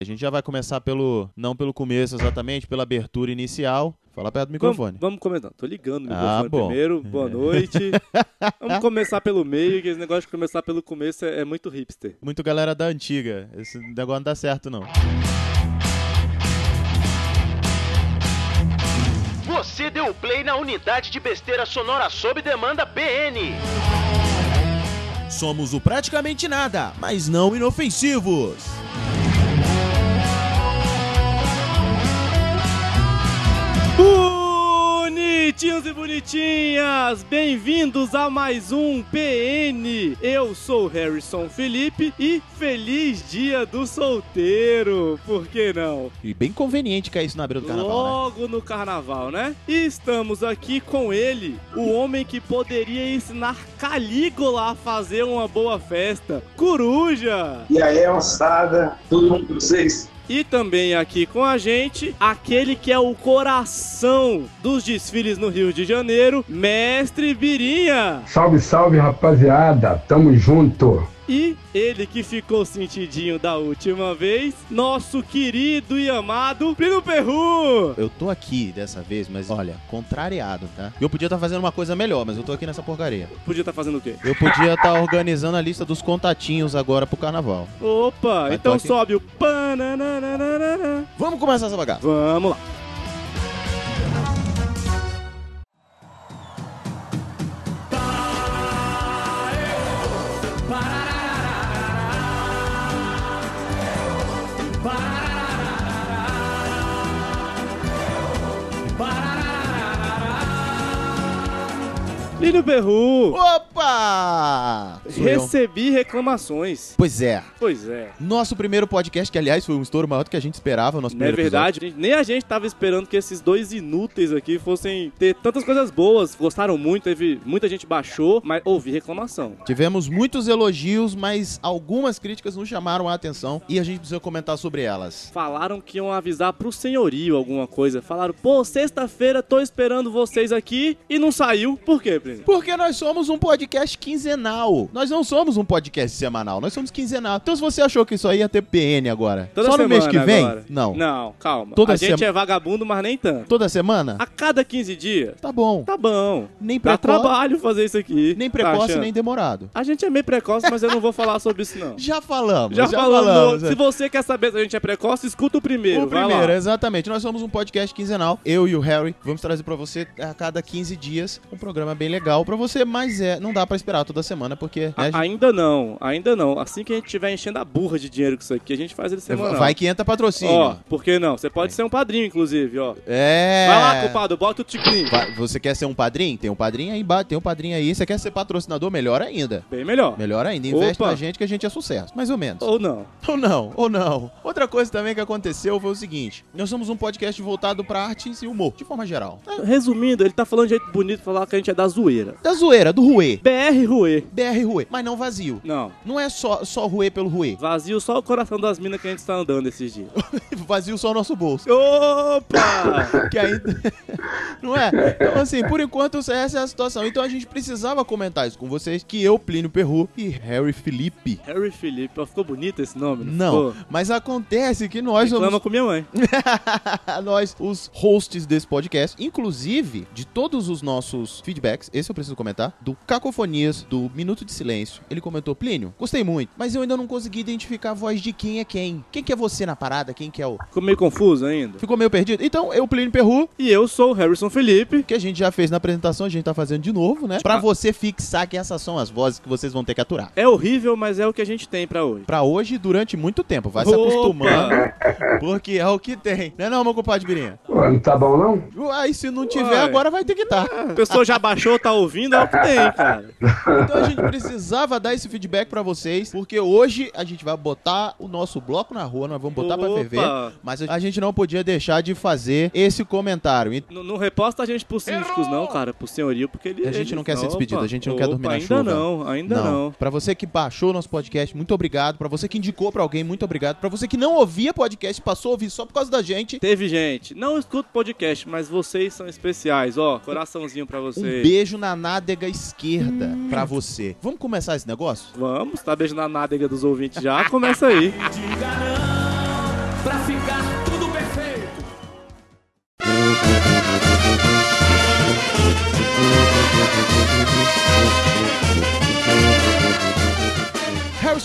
A gente já vai começar pelo. Não pelo começo exatamente, pela abertura inicial. Fala perto do microfone. Vamos, vamos começar. Tô ligando o Ah, microfone bom. primeiro. Boa noite. vamos começar pelo meio, que esse negócio de começar pelo começo é, é muito hipster. Muito galera da antiga. Esse negócio não dá certo, não. Você deu play na unidade de besteira sonora sob demanda BN. Somos o praticamente nada, mas não inofensivos. Bonitinhos e bonitinhas, bem-vindos a mais um PN. Eu sou o Harrison Felipe e feliz dia do solteiro. Por que não? E bem conveniente cair isso na beira do carnaval, né? Logo no carnaval, né? E estamos aqui com ele, o homem que poderia ensinar Calígula a fazer uma boa festa, Coruja. E aí, moçada, tudo bom com vocês? E também aqui com a gente, aquele que é o coração dos desfiles no Rio de Janeiro, Mestre Birinha. Salve, salve, rapaziada. Tamo junto. E ele que ficou sentidinho da última vez, nosso querido e amado Plínio Perru. Eu tô aqui dessa vez, mas olha, contrariado, tá? Eu podia estar fazendo uma coisa melhor, mas eu tô aqui nessa porcaria. Podia estar fazendo o quê? Eu podia estar organizando a lista dos contatinhos agora pro carnaval. Opa, Vai, então sobe o pananana. Vamos começar essa bagaça. Vamos lá. Lírio Perru, Opa! Sou eu. recebi reclamações. Pois é. Pois é. Nosso primeiro podcast, que aliás foi um estouro maior do que a gente esperava, nosso Não é primeiro verdade, gente, nem a gente tava esperando que esses dois inúteis aqui fossem ter tantas coisas boas. Gostaram muito, teve muita gente baixou, mas ouvi reclamação. episódio. Tivemos muitos elogios, mas algumas críticas nos chamaram a atenção e a gente precisa comentar sobre elas. Falaram que iam avisar pro senhorio alguma coisa. Falaram, pô, sexta-feira tô esperando vocês aqui e não saiu. Por quê, Plínio? Porque nós somos um podcast quinzenal. Nós não somos um podcast semanal, nós somos quinzenal. Então se você achou que isso aí ia ter PN agora, Toda só no mês que vem? agora. Não. Não, calma. Toda a gente é vagabundo, mas nem tanto. Toda semana? A cada 15 dias, Tá bom. tá bom. Nem Dá precoce, trabalho fazer isso aqui. nem Tá precoce, achando? nem demorado. A gente é meio precoce, mas eu não vou falar sobre isso, não. Já falamos. Já, falamos. é. Se você quer saber se a gente é precoce, escuta o primeiro. O primeiro, exatamente. Nós somos um podcast quinzenal. Eu e o Harry vamos trazer pra você a cada 15 dias um programa bem legal pra você, mas é, não dá pra esperar toda semana porque né, a gente- Ainda não, ainda não. Assim que a gente estiver enchendo a burra de dinheiro com isso aqui, a gente faz ele semanal. vai que entra patrocínio. Ó, por que não? Você pode ser um padrinho, inclusive, ó. É. Vai lá, culpado, bota o ticlinho. Você quer ser um padrinho? Tem um padrinho aí embaixo, tem um padrinho aí. Você quer ser patrocinador? Melhor ainda. Bem melhor. Melhor ainda. Investe Opa. na gente que a gente é sucesso. Mais ou menos. Ou não. Ou não, ou não. Outra coisa também que aconteceu foi o seguinte: nós somos um podcast voltado pra artes e humor, de forma geral. É, Resumindo, ele tá falando de jeito bonito, falar que a gente é da zoeira. Da zoeira, do ruê. BR Ruê. BR ruê, mas não vazio. Não. Não é só, só ruê pelo ruê. Vazio só o coração das minas que a gente está andando esses dias. vazio só o nosso bolso. Opa! Que ainda. não é? Então, assim, por enquanto, essa é a situação. Então a gente precisava comentar isso com vocês: que eu, Plínio Perru e Harry Felipe. Harry Felipe. Ficou bonito esse nome? Não, Ficou? mas acontece que nós somos Reclama com minha mãe. nós, os hosts desse podcast, inclusive de todos os nossos feedbacks, esse eu preciso comentar, do Cacofonias, do Minuto de Silêncio. Ele comentou, Plínio, gostei muito, mas eu ainda não consegui identificar a voz de quem é quem. Quem que é você na parada? Quem que é o... Ficou meio confuso ainda. Ficou meio perdido? Então, eu, Plínio Perru, E eu sou o Harrison Felipe. que a gente já fez na apresentação, a gente tá fazendo de novo, né? Pra você fixar que essas são as vozes que vocês vão ter que aturar. É horrível, mas é o que a gente tem pra hoje. Pra hoje e durante muito tempo. Vai se Opa! acostumando, porque é o que tem. Não é não, meu compadre Birinha? Pô, não tá bom, não? Aí se não tiver, Uai. agora vai ter que estar. A pessoa já baixou, tá ouvindo, é o que tem, cara. Então a gente precisava dar esse feedback pra vocês, porque hoje a gente vai botar o nosso bloco na rua, nós vamos botar pra Opa! ferver, mas a gente não podia deixar de fazer esse comentário. E Não, não reposta a gente pros síndicos, não, cara. Pro senhorio, porque ele. A gente ele- não quer ser despedido, a gente não quer opa, dormir na ainda chuva. não, ainda não. Pra você que baixou o nosso podcast, muito obrigado. Pra você que indicou pra alguém, muito obrigado. Pra você que não ouvia podcast, passou a ouvir só por causa da gente. Teve gente. Não escuta podcast, mas vocês são especiais. Ó, coraçãozinho pra Um vocês. beijo na nádega esquerda pra você. Vamos começar esse negócio? Vamos, tá beijando a nádega dos ouvintes já? Começa aí. pra ficar tudo perfeito.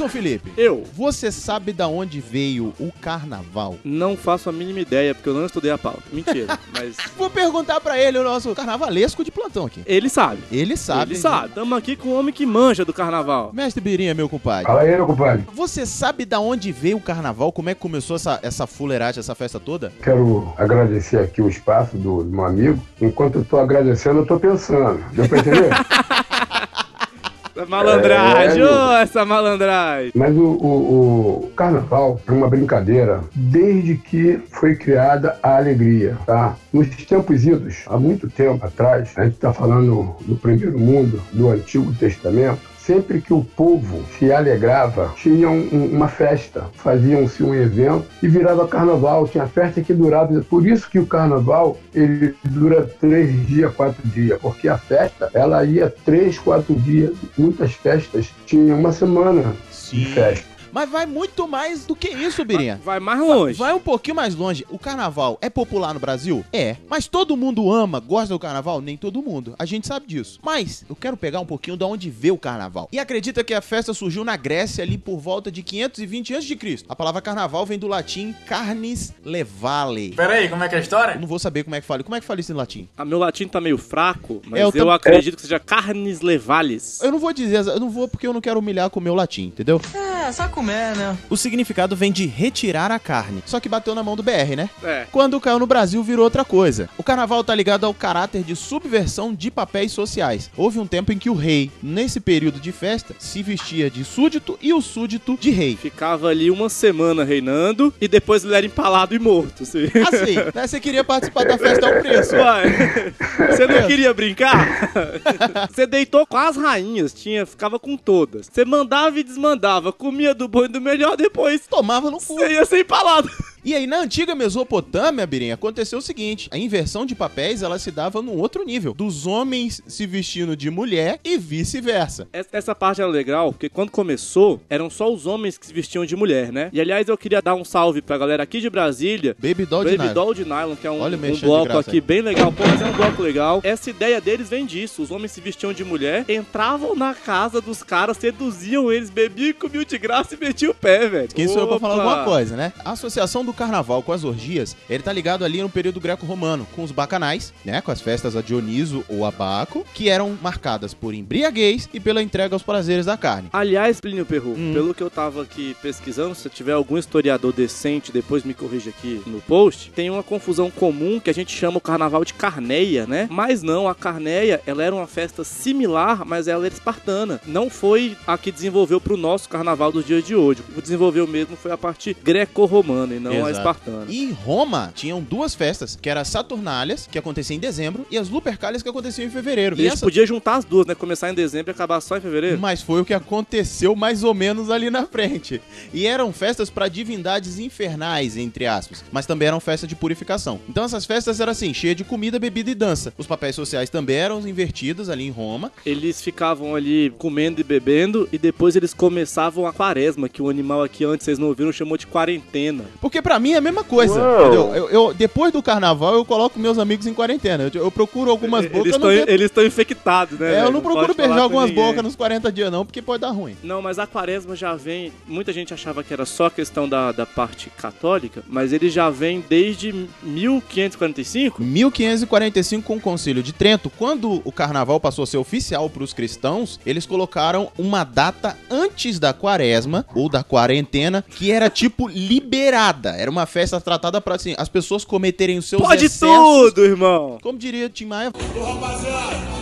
Harrison Felipe, Eu você sabe da onde veio o carnaval? não faço a mínima ideia, porque eu não estudei a pauta. Mentira, mas Vou perguntar pra ele, o nosso carnavalesco de plantão aqui. ele sabe. Ele sabe. Ele sabe. Tamo aqui com o homem que manja do carnaval. Mestre Birinha, meu compadre. Fala aí, meu compadre. Você sabe da onde veio o carnaval? Como é que começou essa, essa fuleiragem, essa festa toda? Quero agradecer aqui o espaço do, do meu amigo. Enquanto eu tô agradecendo, eu tô pensando. Deu pra entender? Malandragem, É, ô, essa malandragem. Mas o, o- o carnaval é uma brincadeira desde que foi criada a alegria, tá? Nos tempos idos, há muito tempo atrás, a gente está falando do primeiro mundo, do Antigo Testamento, sempre que o povo se alegrava, tinha um- uma festa, faziam-se um evento e virava carnaval, tinha festa que durava. Por isso que o carnaval ele dura três dias, quatro dias, porque a festa ela ia três, quatro dias. Muitas festas tinham uma semana de festa. Mas vai muito mais do que isso, Birinha. Vai mais longe. Vai um pouquinho mais longe. O carnaval é popular no Brasil? É. Mas todo mundo ama, gosta do carnaval? Nem todo mundo. A gente sabe disso. Mas eu quero pegar um pouquinho de onde veio o carnaval. E acredita que a festa surgiu na Grécia ali por volta de 520 a.C. A palavra carnaval vem do latim carnis levale. Peraí, como é que é a história? Eu não vou saber como é que fala. Como é que fala isso em latim? Ah, meu latim tá meio fraco, mas É, eu eu, tam- acredito que seja carnes levales. Eu não vou dizer, eu não vou porque eu não quero humilhar com o meu latim, entendeu? É, só comer, né? O significado vem de retirar a carne. Só que bateu na mão do BR, né? É. Quando caiu no Brasil, virou outra coisa. O carnaval tá ligado ao caráter de subversão de papéis sociais. Houve um tempo em que o rei, nesse período de festa, se vestia de súdito e o súdito de rei. Ficava ali uma semana reinando e depois ele era empalado e morto. Assim. Assim, né? Você queria participar da festa ao preço. Uai, você não queria brincar? Você deitou com as rainhas, tinha, ficava com todas. Você mandava e desmandava, comia do bom e do melhor, depois Tomava no cu. você ia ser empalado. E aí, na antiga Mesopotâmia, Birinha, aconteceu o seguinte: a inversão de papéis ela se dava num outro nível. Dos homens se vestindo de mulher e vice-versa. Essa- parte era legal, porque quando começou, eram só os homens que se vestiam de mulher, né? E aliás, eu queria dar um salve pra galera aqui de Brasília. Baby Doll de Baby nylon. Doll de Nylon, que é um, Olha um de bloco graça aqui bem legal. Pô, mas é um bloco legal. Essa ideia deles vem disso. Os homens se vestiam de mulher, entravam na casa dos caras, seduziam eles, bebiam, comiam de graça e metiam o pé, velho. Quem sou eu pra falar alguma coisa, né? A associação do carnaval com as orgias, ele tá ligado ali no período greco-romano, com os bacanais, né? Com as festas a Dioniso ou a Baco, que eram marcadas por embriaguez e pela entrega aos prazeres da carne. Aliás, Plínio Perru, Hum. pelo que eu tava aqui pesquisando, se tiver algum historiador decente, depois me corrija aqui no post, tem uma confusão comum que a gente chama o carnaval de carneia, né? Mas não, a carneia, ela era uma festa similar, mas ela era espartana. Não foi a que desenvolveu pro nosso carnaval dos dias de hoje. O que desenvolveu mesmo foi a parte greco-romana e não a Exato. E em Roma tinham duas festas, que era as Saturnálias, que acontecia em dezembro, e as Lupercálias, que aconteciam em fevereiro. E E essa- podia juntar as duas, né? Começar em dezembro e acabar só em fevereiro. Mas foi o que aconteceu mais ou menos ali na frente. E eram festas para divindades infernais, entre aspas, mas também eram festas de purificação. Então essas festas eram assim, cheias de comida, bebida e dança. Os papéis sociais também eram invertidos ali em Roma. Eles ficavam ali comendo e bebendo e depois eles começavam a quaresma, que o animal aqui antes vocês não ouviram chamou de quarentena. Porque pra mim é a mesma coisa, entendeu? Eu, eu- depois do carnaval eu coloco meus amigos em quarentena. Eu, eu procuro algumas bocas, eles não estão infectados, né? É, eu velho? não procuro beijar algumas bocas nos 40 dias não, porque pode dar ruim. Não, mas a quaresma já vem. Muita gente achava que era só questão da, da parte católica, mas ele já vem desde 1545. 1545 com o Concílio de Trento, quando o carnaval passou a ser oficial para os cristãos, eles colocaram uma data antes da quaresma ou da quarentena, que era tipo liberada. Era uma festa tratada para assim, as pessoas cometerem os seus Pode excessos. tudo, irmão! Como diria Tim Maia,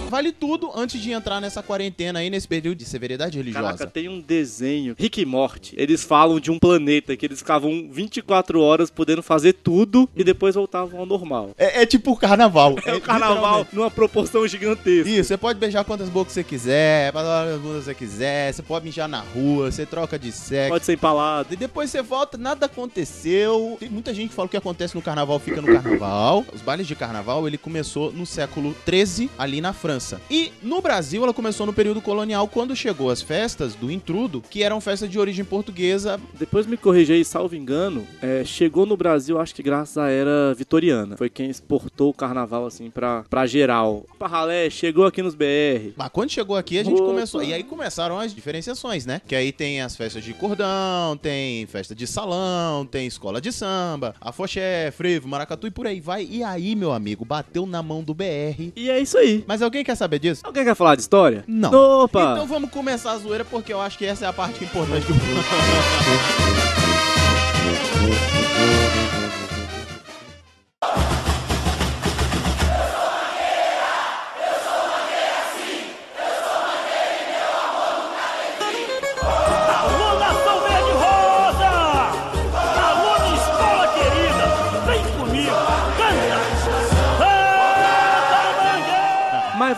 vale tudo antes de entrar nessa quarentena aí nesse período de severidade religiosa. Caraca, tem um desenho, Rick e Morty. Eles falam de um planeta que eles ficavam 24 horas podendo fazer tudo e depois voltavam ao normal. É, é tipo o carnaval. É o carnaval literalmente. numa proporção gigantesca. Isso, você pode beijar quantas bocas você quiser, quantas bundas você quiser, você pode mijar na rua, você troca de sexo. Pode ser empalado. E depois você volta, nada aconteceu. Tem muita gente que fala que o que acontece no carnaval fica no carnaval. Os bailes de carnaval, ele começou no século 13 ali na França. E no Brasil ela começou no período colonial, quando chegou as festas do intrudo, que eram festas de origem portuguesa. Depois me corrigi aí, salvo engano, é, chegou no Brasil, acho que graças à era vitoriana. Foi quem exportou o carnaval, assim, pra, pra geral. Parralé chegou aqui nos BR. Mas quando chegou aqui, a gente Opa. começou. E aí começaram as diferenciações, né? Que aí tem as festas de cordão, tem festa de salão, tem escola de samba, afoxé, frevo, maracatu e por aí vai. E aí, meu amigo, bateu na mão do BR. E é isso aí. Mas alguém quer saber disso? Alguém quer falar de história? Não. Opa! Então vamos começar a zoeira, porque eu acho que essa é a parte importante do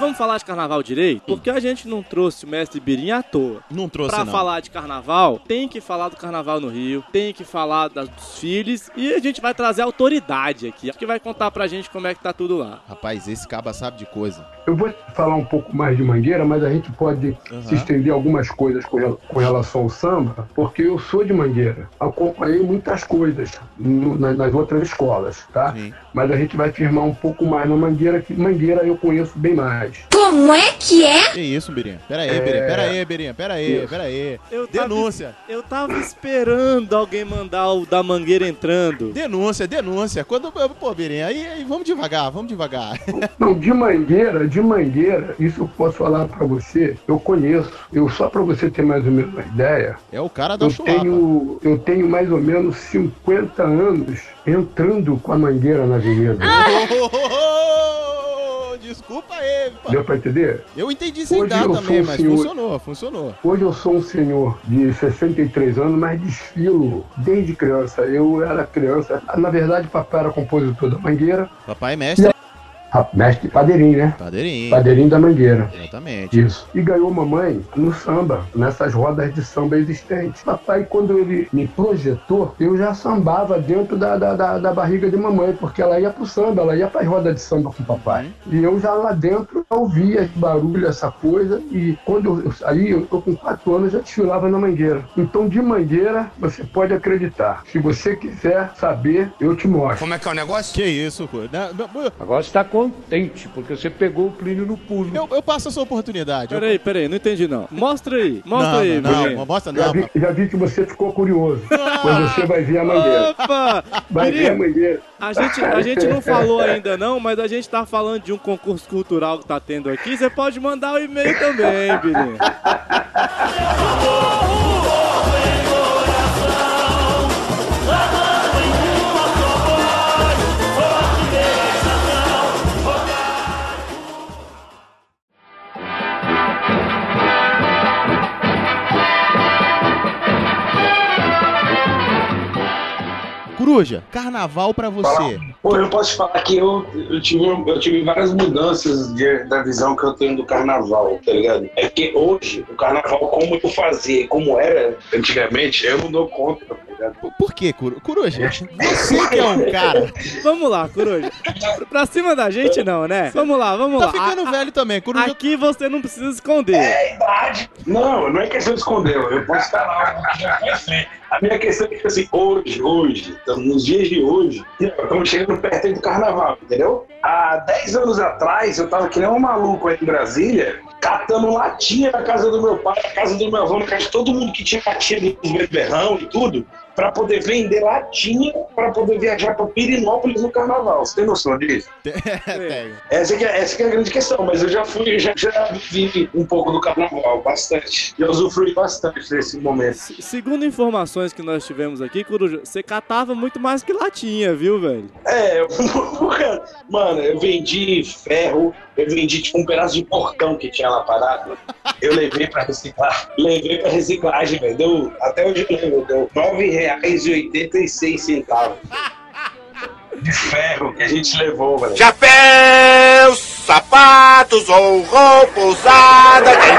vamos falar de carnaval direito? Porque a gente não trouxe o mestre Birim à toa. Não trouxe, Pra não. falar de carnaval, tem que falar do carnaval no Rio, tem que falar das, dos filhos e a gente vai trazer autoridade aqui, que vai contar pra gente como é que tá tudo lá. Rapaz, esse caba sabe de coisa. Eu vou falar um pouco mais de Mangueira, mas a gente pode Aham. se estender algumas coisas com, com relação ao samba, porque eu sou de Mangueira. Acompanhei muitas coisas no- na- nas outras escolas, tá? Sim. Mas a gente vai firmar um pouco mais na Mangueira, que Mangueira eu conheço bem mais. Como é que é? Que isso, Birinha? Pera aí, É. Birinha. Pera aí, Birinha. Pera aí, Isso. pera aí. Eu tava- Denúncia. Eu tava esperando alguém mandar o da mangueira entrando. Denúncia, denúncia. Quando. Pô, Birinha, aí, aí vamos devagar, vamos devagar. Não, de Mangueira, de Mangueira, isso eu posso falar pra você, eu conheço. Eu só pra você ter mais ou menos uma ideia, É o cara da eu chulapa. tenho, eu tenho mais ou menos 50 anos entrando com a Mangueira na avenida. Ô, ô, ô, ô, Desculpa aí, pá. Deu pra entender? Eu entendi sem Hoje dar eu também, sou um mas senhor- funcionou, funcionou. Hoje eu sou um senhor de 63 anos, mas desfilo desde criança. Eu era criança. Na verdade, papai era compositor da Mangueira. Papai é mestre. Mestre padeirinho, né? Padeirinho. Padeirinho da Mangueira. Exatamente. Isso. E ganhou mamãe no samba, nessas rodas de samba existentes. Papai, quando ele me projetou, eu já sambava dentro da, da, da, da barriga de mamãe, porque ela ia pro samba, ela ia pras rodas de samba com o papai. E eu já lá dentro ouvia esse barulho, essa coisa, e quando eu, eu saí, eu tô com quatro anos, já desfilava na mangueira. Então, de mangueira, você pode acreditar. Se você quiser saber, eu te mostro. Como é que é o negócio? Que isso, pô. Agora você está contente, porque você pegou o Plínio no pulo. Eu, eu passo essa oportunidade. Eu- Peraí, peraí, não entendi não. Mostra aí, mostra não, aí, não, não, Birinha. não, mostra Já não. vi, já vi que você ficou curioso. Mas você vai ver a mangueira. Opa! Vai ver a mangueira. a gente, a gente não falou ainda não, mas a gente tá falando de um concurso cultural que tá tendo aqui. Você pode mandar o e-mail também, Birinha. Coruja, carnaval pra você. Pô, eu posso falar que eu, eu, tive, eu tive várias mudanças de- da visão que eu tenho do carnaval, tá ligado? É que hoje, o carnaval, como eu fazia como era antigamente, eu não dou conta, tá ligado? Por que, Coru- Coruja? Você que é um cara. Vamos lá, Coruja. Pra cima da gente não, né? Vamos lá, vamos Tá lá. ficando A- velho também. Coruja. Aqui você não precisa esconder. É idade. Não, não é questão de esconder, eu posso falar A minha questão é que, assim, hoje, hoje, então, nos dias de hoje, estamos chegando perto do carnaval, entendeu? Há 10 anos atrás, eu tava que nem um maluco aí em Brasília, catando latinha na casa do meu pai, na casa do meu avô, na casa de todo mundo que tinha latinha dos beberrão e tudo, para poder vender latinha, para poder viajar para Pirinópolis no carnaval. Você tem noção disso? Tenho. Essa que, é, essa que é a grande questão, mas eu já fui, já, já vivi um pouco do carnaval, bastante. Eu usufrui bastante desse momento. Se- Segundo informações que nós tivemos aqui, Coruja, você catava muito mais que latinha, viu, velho? É, eu, mano, eu vendi ferro, eu vendi tipo um pedaço de portão que tinha lá parado. Eu levei pra reciclar, levei pra reciclagem, velho. Deu, até hoje eu lembro, deu R$ 9,86 de ferro que a gente levou, velho. Chapéus, sapatos ou roupa usada, quem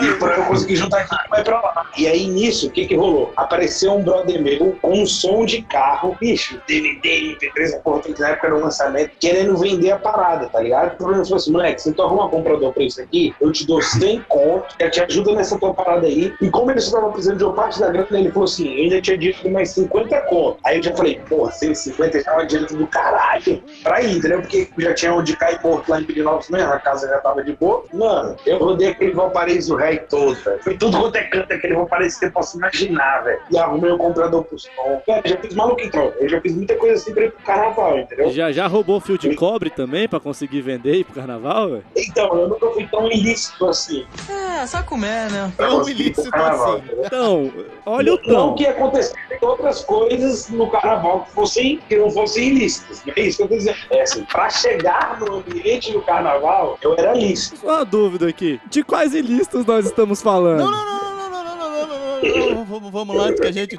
tem? E pra eu consegui juntar dinheiro pra ir pra lá. E aí, nisso, o que que rolou? Apareceu um brother meu com um som de carro, bicho, DVD, MP3, a porra, que na época era um lançamento, querendo vender a parada, tá ligado? O problema falou assim, moleque, se tu arruma um comprador pra isso aqui, eu te dou 100 conto, que te ajuda nessa tua parada aí. E como ele só tava precisando de uma parte da grana, ele falou assim, eu ainda tinha dito mais 50 conto. Aí eu já falei, porra, 150 já é um do caralho pra ir, entendeu? Porque já tinha onde cair morto lá em Pirinópolis mesmo, a casa já tava de boa. Mano, eu rodei aquele Valparaíso Rei todo, velho. Foi tudo quanto é canto, aquele Valparaíso que você possa imaginar, velho. E arrumei um comprador pro som. Velho, já fiz maluco então. Eu já fiz muita coisa assim pra ir pro carnaval, entendeu? Já, já roubou fio de cobre também pra conseguir vender e ir pro carnaval, velho? Então, eu nunca fui tão ilícito assim. É, só comer, né? pra Tão ilícito carnaval, assim. entendeu? Então, olha o Não tom. que acontecesse outras coisas no carnaval que, fossem, que não fossem ilícitas. Não é isso que eu tô dizendo. É assim, pra chegar no ambiente do carnaval, eu era lícito. Só uma dúvida aqui. De quais ilícitos nós estamos falando? Não, não, não, não, não, não, não, não, não, não, não, não, Vamos, vamos lá antes que a gente.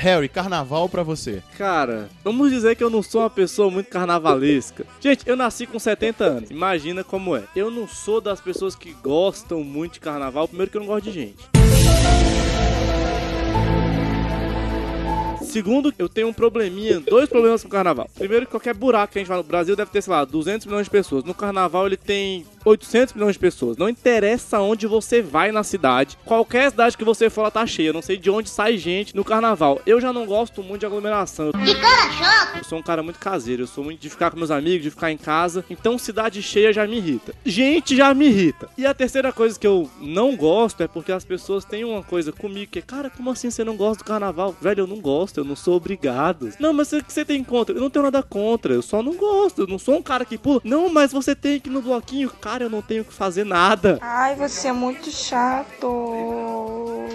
Harry, carnaval pra você. Cara, vamos dizer que eu não sou uma pessoa muito carnavalesca. Gente, eu nasci com 70 anos. Imagina como é. Eu não sou das pessoas que gostam muito de carnaval. Primeiro que eu não gosto de gente. Segundo, eu tenho um probleminha, dois problemas com o carnaval. Primeiro, que qualquer buraco que a gente vai no Brasil deve ter, sei lá, 200 milhões de pessoas. No carnaval ele tem 800 milhões de pessoas. Não interessa onde você vai na cidade. Qualquer cidade que você for, ela tá cheia. Eu não sei de onde sai gente no carnaval. Eu já não gosto muito de aglomeração. Que cara chato! Eu sou um cara muito caseiro, eu sou muito de ficar com meus amigos, de ficar em casa. Então cidade cheia já me irrita. Gente já me irrita. E a terceira coisa que eu não gosto é porque as pessoas têm uma coisa comigo que é, cara, como assim você não gosta do carnaval? Velho, eu não gosto, eu não sou obrigado. Não, mas o que você tem contra? Eu não tenho nada contra, eu só não gosto. Eu não sou um cara que pula. Não, mas você tem que ir no bloquinho. Cara, eu não tenho que fazer nada. Ai, você é muito chato.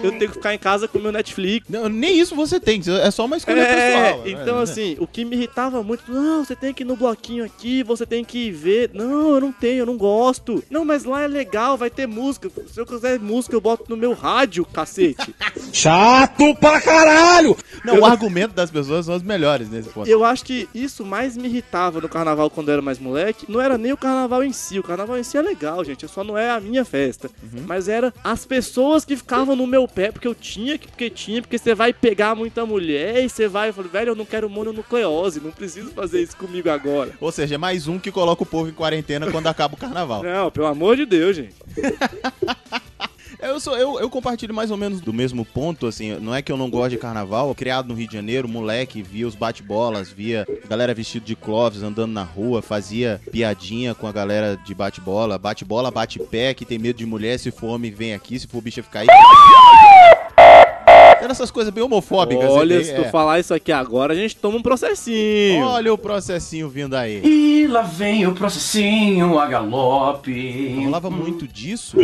Eu tenho que ficar em casa com meu Netflix. Não, nem isso você tem, é só uma escolha É, pessoal. então né? assim, o que me irritava muito, não, você tem que ir no bloquinho aqui, você tem que ir ver. Não, eu não tenho, eu não gosto. Não, mas lá é legal, vai ter música. Se eu quiser música, eu boto no meu rádio, cacete. Chato pra caralho! Não, o argumento das pessoas são os melhores nesse ponto. Eu acho que isso mais me irritava no carnaval quando eu era mais moleque. Não era nem o carnaval em si. O carnaval em si é legal, gente. Só não é a minha festa. Mas era as pessoas que ficavam no meu pé porque eu tinha, que- porque tinha, porque você vai pegar muita mulher e você vai. Eu falei, velho, eu não quero mononucleose. Não preciso fazer isso comigo agora. Ou seja, é mais um que coloca o povo em quarentena quando acaba o carnaval. Não, pelo amor de Deus, gente. Eu, sou, eu, eu compartilho mais ou menos do mesmo ponto, assim, não é que eu não gosto de carnaval, criado no Rio de Janeiro, moleque, via os bate-bolas, via galera vestido de Clóvis andando na rua, fazia piadinha com a galera de bate-bola, bate-bola, bate-pé, que tem medo de mulher, se for homem vem aqui, se for bicha fica aí. Era essas coisas bem homofóbicas. Olha, se é. tu falar isso aqui agora, a gente toma um processinho. Olha o processinho vindo aí. E lá vem o processinho a galope. Rolava muito disso,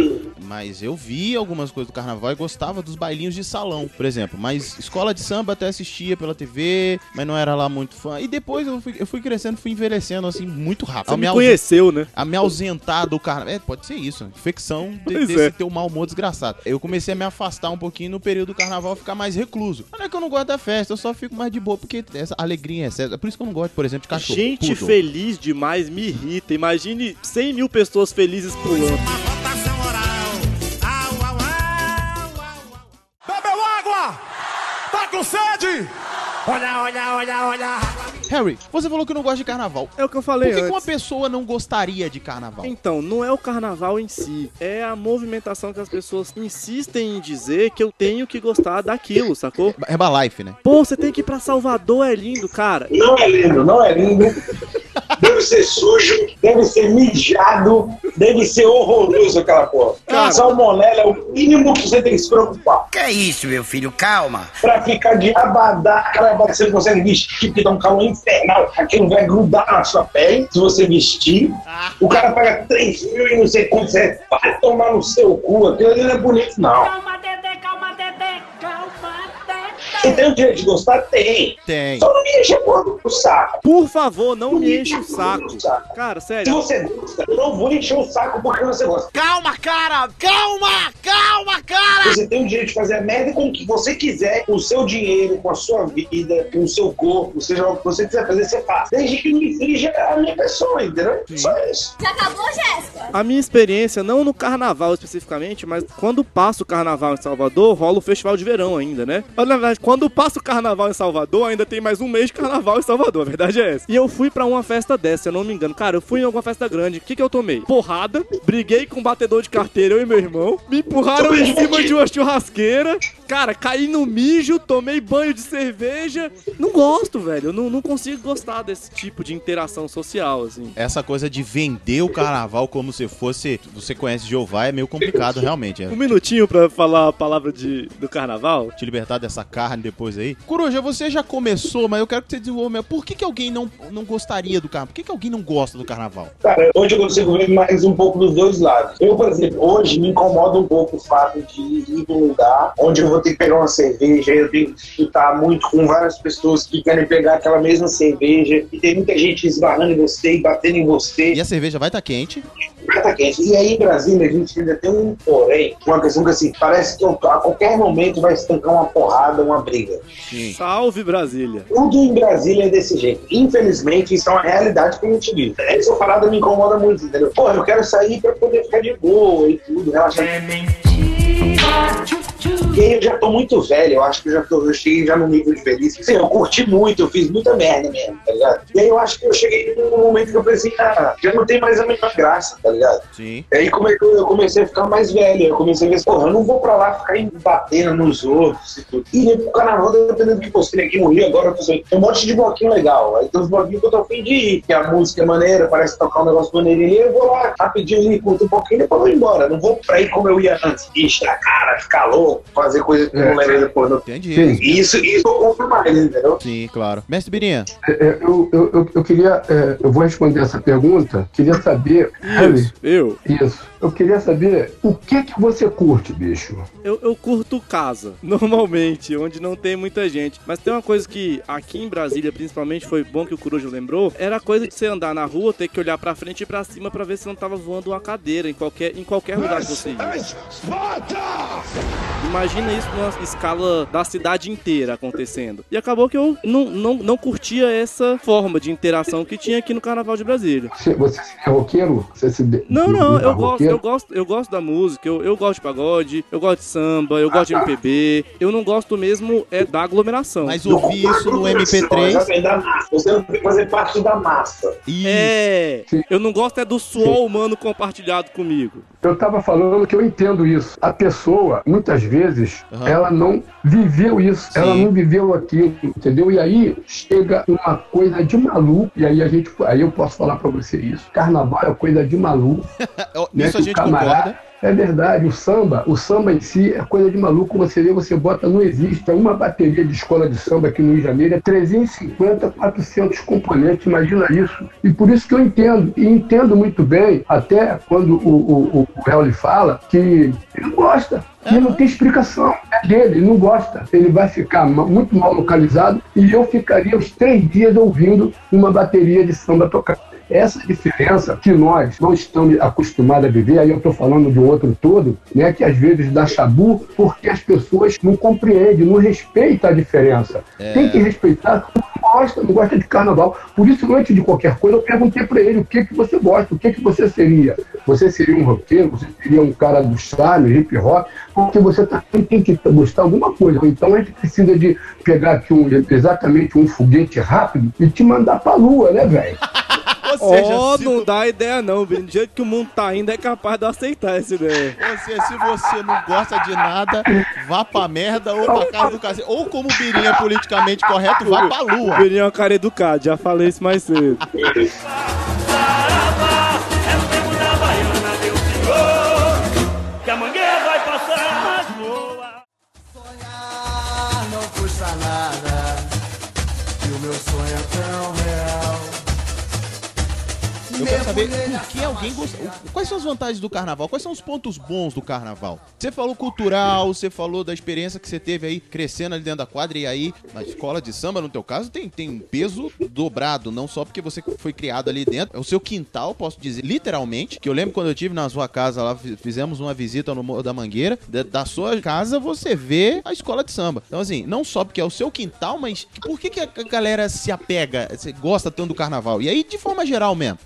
mas eu vi algumas coisas do carnaval e gostava dos bailinhos de salão, por exemplo. Mas escola de samba até assistia pela TV, mas não era lá muito fã. E depois eu fui, eu fui crescendo, fui envelhecendo assim muito rápido. Você A me conheceu, né? a me ausentar do carnaval. É, pode ser isso. Infecção de, Pois desse é. teu mau humor desgraçado. Eu comecei a me afastar um pouquinho no período do carnaval, ficar mais recluso. Não é que eu não gosto da festa, eu só fico mais de boa, porque essa alegria é excesso. É por isso que eu não gosto, por exemplo, de cachorro. Gente feliz demais me irrita. Imagine 100 mil pessoas felizes pulando. Bebeu água! Tá com sede? Olha, olha, olha, olha. Harry, você falou que não gosta de carnaval. É o que eu Por falei que, que antes. uma pessoa não gostaria de carnaval? Então, não é o carnaval em si, é a movimentação que as pessoas insistem em dizer que eu tenho que gostar daquilo, sacou? Herbalife, né? Pô, você tem que ir pra Salvador, é lindo, cara. Não é lindo, não é lindo. Deve ser sujo, deve ser mijado, deve ser horroroso aquela porra. Cara. Salmonela é o mínimo que você tem que se preocupar. Que isso, meu filho? Calma. Pra ficar de abadá, você não consegue vestir, porque dá um calor infernal. Aquilo vai grudar na sua pele se você vestir. O cara paga 3 mil e não sei quanto você vai tomar no seu cu. Aquilo ali não é bonito, não. Calma, Dedé, Você tem o direito de gostar? Tem. Tem. Só não me enche a porra do saco. Por favor, não me enche o saco. Cara, Se sério. você gosta, eu não vou encher o saco porque você gosta. Calma, cara! Calma! Calma, cara! Você tem o direito de fazer a merda com o que você quiser, com o seu dinheiro, com a sua vida, com o seu corpo, seja o que você quiser fazer, você faz. Desde que não infrinja a minha pessoa, entendeu? Só isso. Já acabou, Jéssica? A minha experiência, não no carnaval especificamente, mas quando passa o carnaval em Salvador, rola o festival de verão ainda, né? Mas na verdade, quando passa o carnaval em Salvador, ainda tem mais um mês de carnaval em Salvador, a verdade é essa. E eu fui pra uma festa dessa, se eu não me engano. Cara, eu fui em alguma festa grande. O que que eu tomei? Porrada, briguei com um batedor de carteira, eu e meu irmão. Me empurraram em cima de uma churrasqueira. Cara, caí no mijo, tomei banho de cerveja. Não gosto, velho. Eu não, não consigo gostar desse tipo de interação social, assim. Essa coisa de vender o carnaval como se fosse. Você conhece Jeová é meio complicado, realmente. É. Um minutinho pra falar a palavra de, do carnaval. Te libertar dessa carne depois aí. Coruja, você já começou, mas eu quero que você desenvolva. Por que, que alguém não, não gostaria do carnaval? Por que, que alguém não gosta do carnaval? Cara, hoje eu consigo ver mais um pouco dos dois lados. Eu, por exemplo, hoje me incomoda um pouco o fato de ir num lugar onde eu vou ter que pegar uma cerveja, eu tenho que disputar muito com várias pessoas que querem pegar aquela mesma cerveja, e tem muita gente esbarrando em você e batendo em você. E a cerveja vai estar quente. Tá quente. E aí em Brasília a gente ainda tem um porém, uma questão que assim, parece que a qualquer momento vai estancar uma porrada, uma briga. Salve Brasília. Tudo em Brasília é desse jeito. Infelizmente, isso é uma realidade que a gente vive. Essa parada me incomoda muito, entendeu? Pô, eu quero sair pra poder ficar de boa e tudo, relaxar. E aí eu já tô muito velho, eu acho que eu já tô, eu cheguei já no nível de velhice. Sim, eu curti muito, eu fiz muita merda mesmo, tá ligado? E aí eu acho que eu cheguei num momento que eu pensei, ah, já não tem mais a menor graça, tá ligado? Sim. E aí come- eu comecei a ficar mais velho, eu comecei a ver, porra, eu não vou pra lá ficar batendo nos outros e tudo. E nem pro carnaval, dependendo do que fosse, tem aqui no Rio agora, tem um monte de bloquinho legal. Aí tem uns bloquinhos que eu tô afim de ir, que a música é maneira, parece tocar um negócio maneirinho eu vou lá rapidinho ali, curto um pouquinho e depois eu vou embora. Não vou pra ir como eu ia antes, encher a cara, ficar louco, fazer coisa que não leva depois. Não. Entendi. Sim. Isso, isso eu compro mais, entendeu? Sim, claro. Mestre Birinha, É, Eu, eu, eu, eu queria. é, eu vou responder essa pergunta. Queria saber. Harry, Isso, eu. Isso. Eu queria saber o que que você curte, bicho. Eu, eu curto casa, normalmente, onde não tem muita gente. Mas tem uma coisa que aqui em Brasília, principalmente, foi bom que o Coruja lembrou, era a coisa de você andar na rua, ter que olhar pra frente e pra cima pra ver se não tava voando uma cadeira em qualquer, em qualquer lugar que você ia. Imagina isso numa escala da cidade inteira acontecendo. E acabou que eu não, não, não curtia essa forma de interação que tinha aqui no Carnaval de Brasília. Você, você é roqueiro? Você se Não, não, eu gosto? Eu gosto, eu gosto da música, eu, eu gosto de pagode, eu gosto de samba, eu gosto de MPB. Eu não gosto mesmo é da aglomeração. mas ouvi isso no MP3. Exatamente, da massa. Você não tem que fazer parte da massa. Isso. É, eu não gosto é do suor humano compartilhado comigo. Eu tava falando que eu entendo isso. A pessoa, muitas vezes, Aham. ela não viveu isso, Sim. ela não viveu aquilo, entendeu? E aí chega uma coisa de maluco, e aí a gente, aí eu posso falar pra você isso. Carnaval é coisa de maluco. Ó, né, Isso gente camarada- concorda. É verdade, o samba, o samba em si é coisa de maluco. Você vê, você bota, não existe. É uma bateria de escola de samba aqui no Rio de Janeiro, é 350, 400 componentes, imagina isso. E por isso que eu entendo, e entendo muito bem, até quando o, o, o Hell fala que ele não gosta. E não tem explicação. É dele, ele não gosta. Ele vai ficar muito mal localizado e eu ficaria os três dias ouvindo uma bateria de samba tocar. Essa diferença que nós não estamos acostumados a viver, aí eu estou falando de um outro todo, né, que às vezes dá chabu, porque as pessoas não compreendem, não respeitam a diferença. Tem que respeitar, gosta, não gosta de carnaval. Por isso, antes de qualquer coisa, eu perguntei para ele o que, que você gosta, o que, que você seria. Você seria um roqueiro, você seria um cara do charme, hip hop, porque você também tem que gostar alguma coisa. Então a gente precisa de pegar aqui um, exatamente um foguete rápido e te mandar pra lua, né, velho? Ou seja, oh, se, não dá ideia não, Vini. Do jeito que o mundo tá indo, é capaz de eu aceitar essa ideia. ou seja, se você não gosta de nada, vá pra merda ou pra casa do cacete. Ou como o Birinha é politicamente correto, vai pra O lua. Vini é uma cara educada, já falei isso mais cedo. saber por que alguém gosta. Quais são as vantagens do carnaval? Quais são os pontos bons do carnaval? Você falou cultural, você falou da experiência que você teve aí crescendo ali dentro da quadra e aí na escola de samba, no teu caso, tem, tem um peso dobrado, não só porque você foi criado ali dentro, é o seu quintal, posso dizer, literalmente, que eu lembro quando eu tive na sua casa lá, fi- fizemos uma visita no Morro da Mangueira, da, sua casa você vê a escola de samba. Então assim, não só porque é o seu quintal, mas por que, que a galera se apega, gosta tanto do carnaval? E aí, de forma geral mesmo.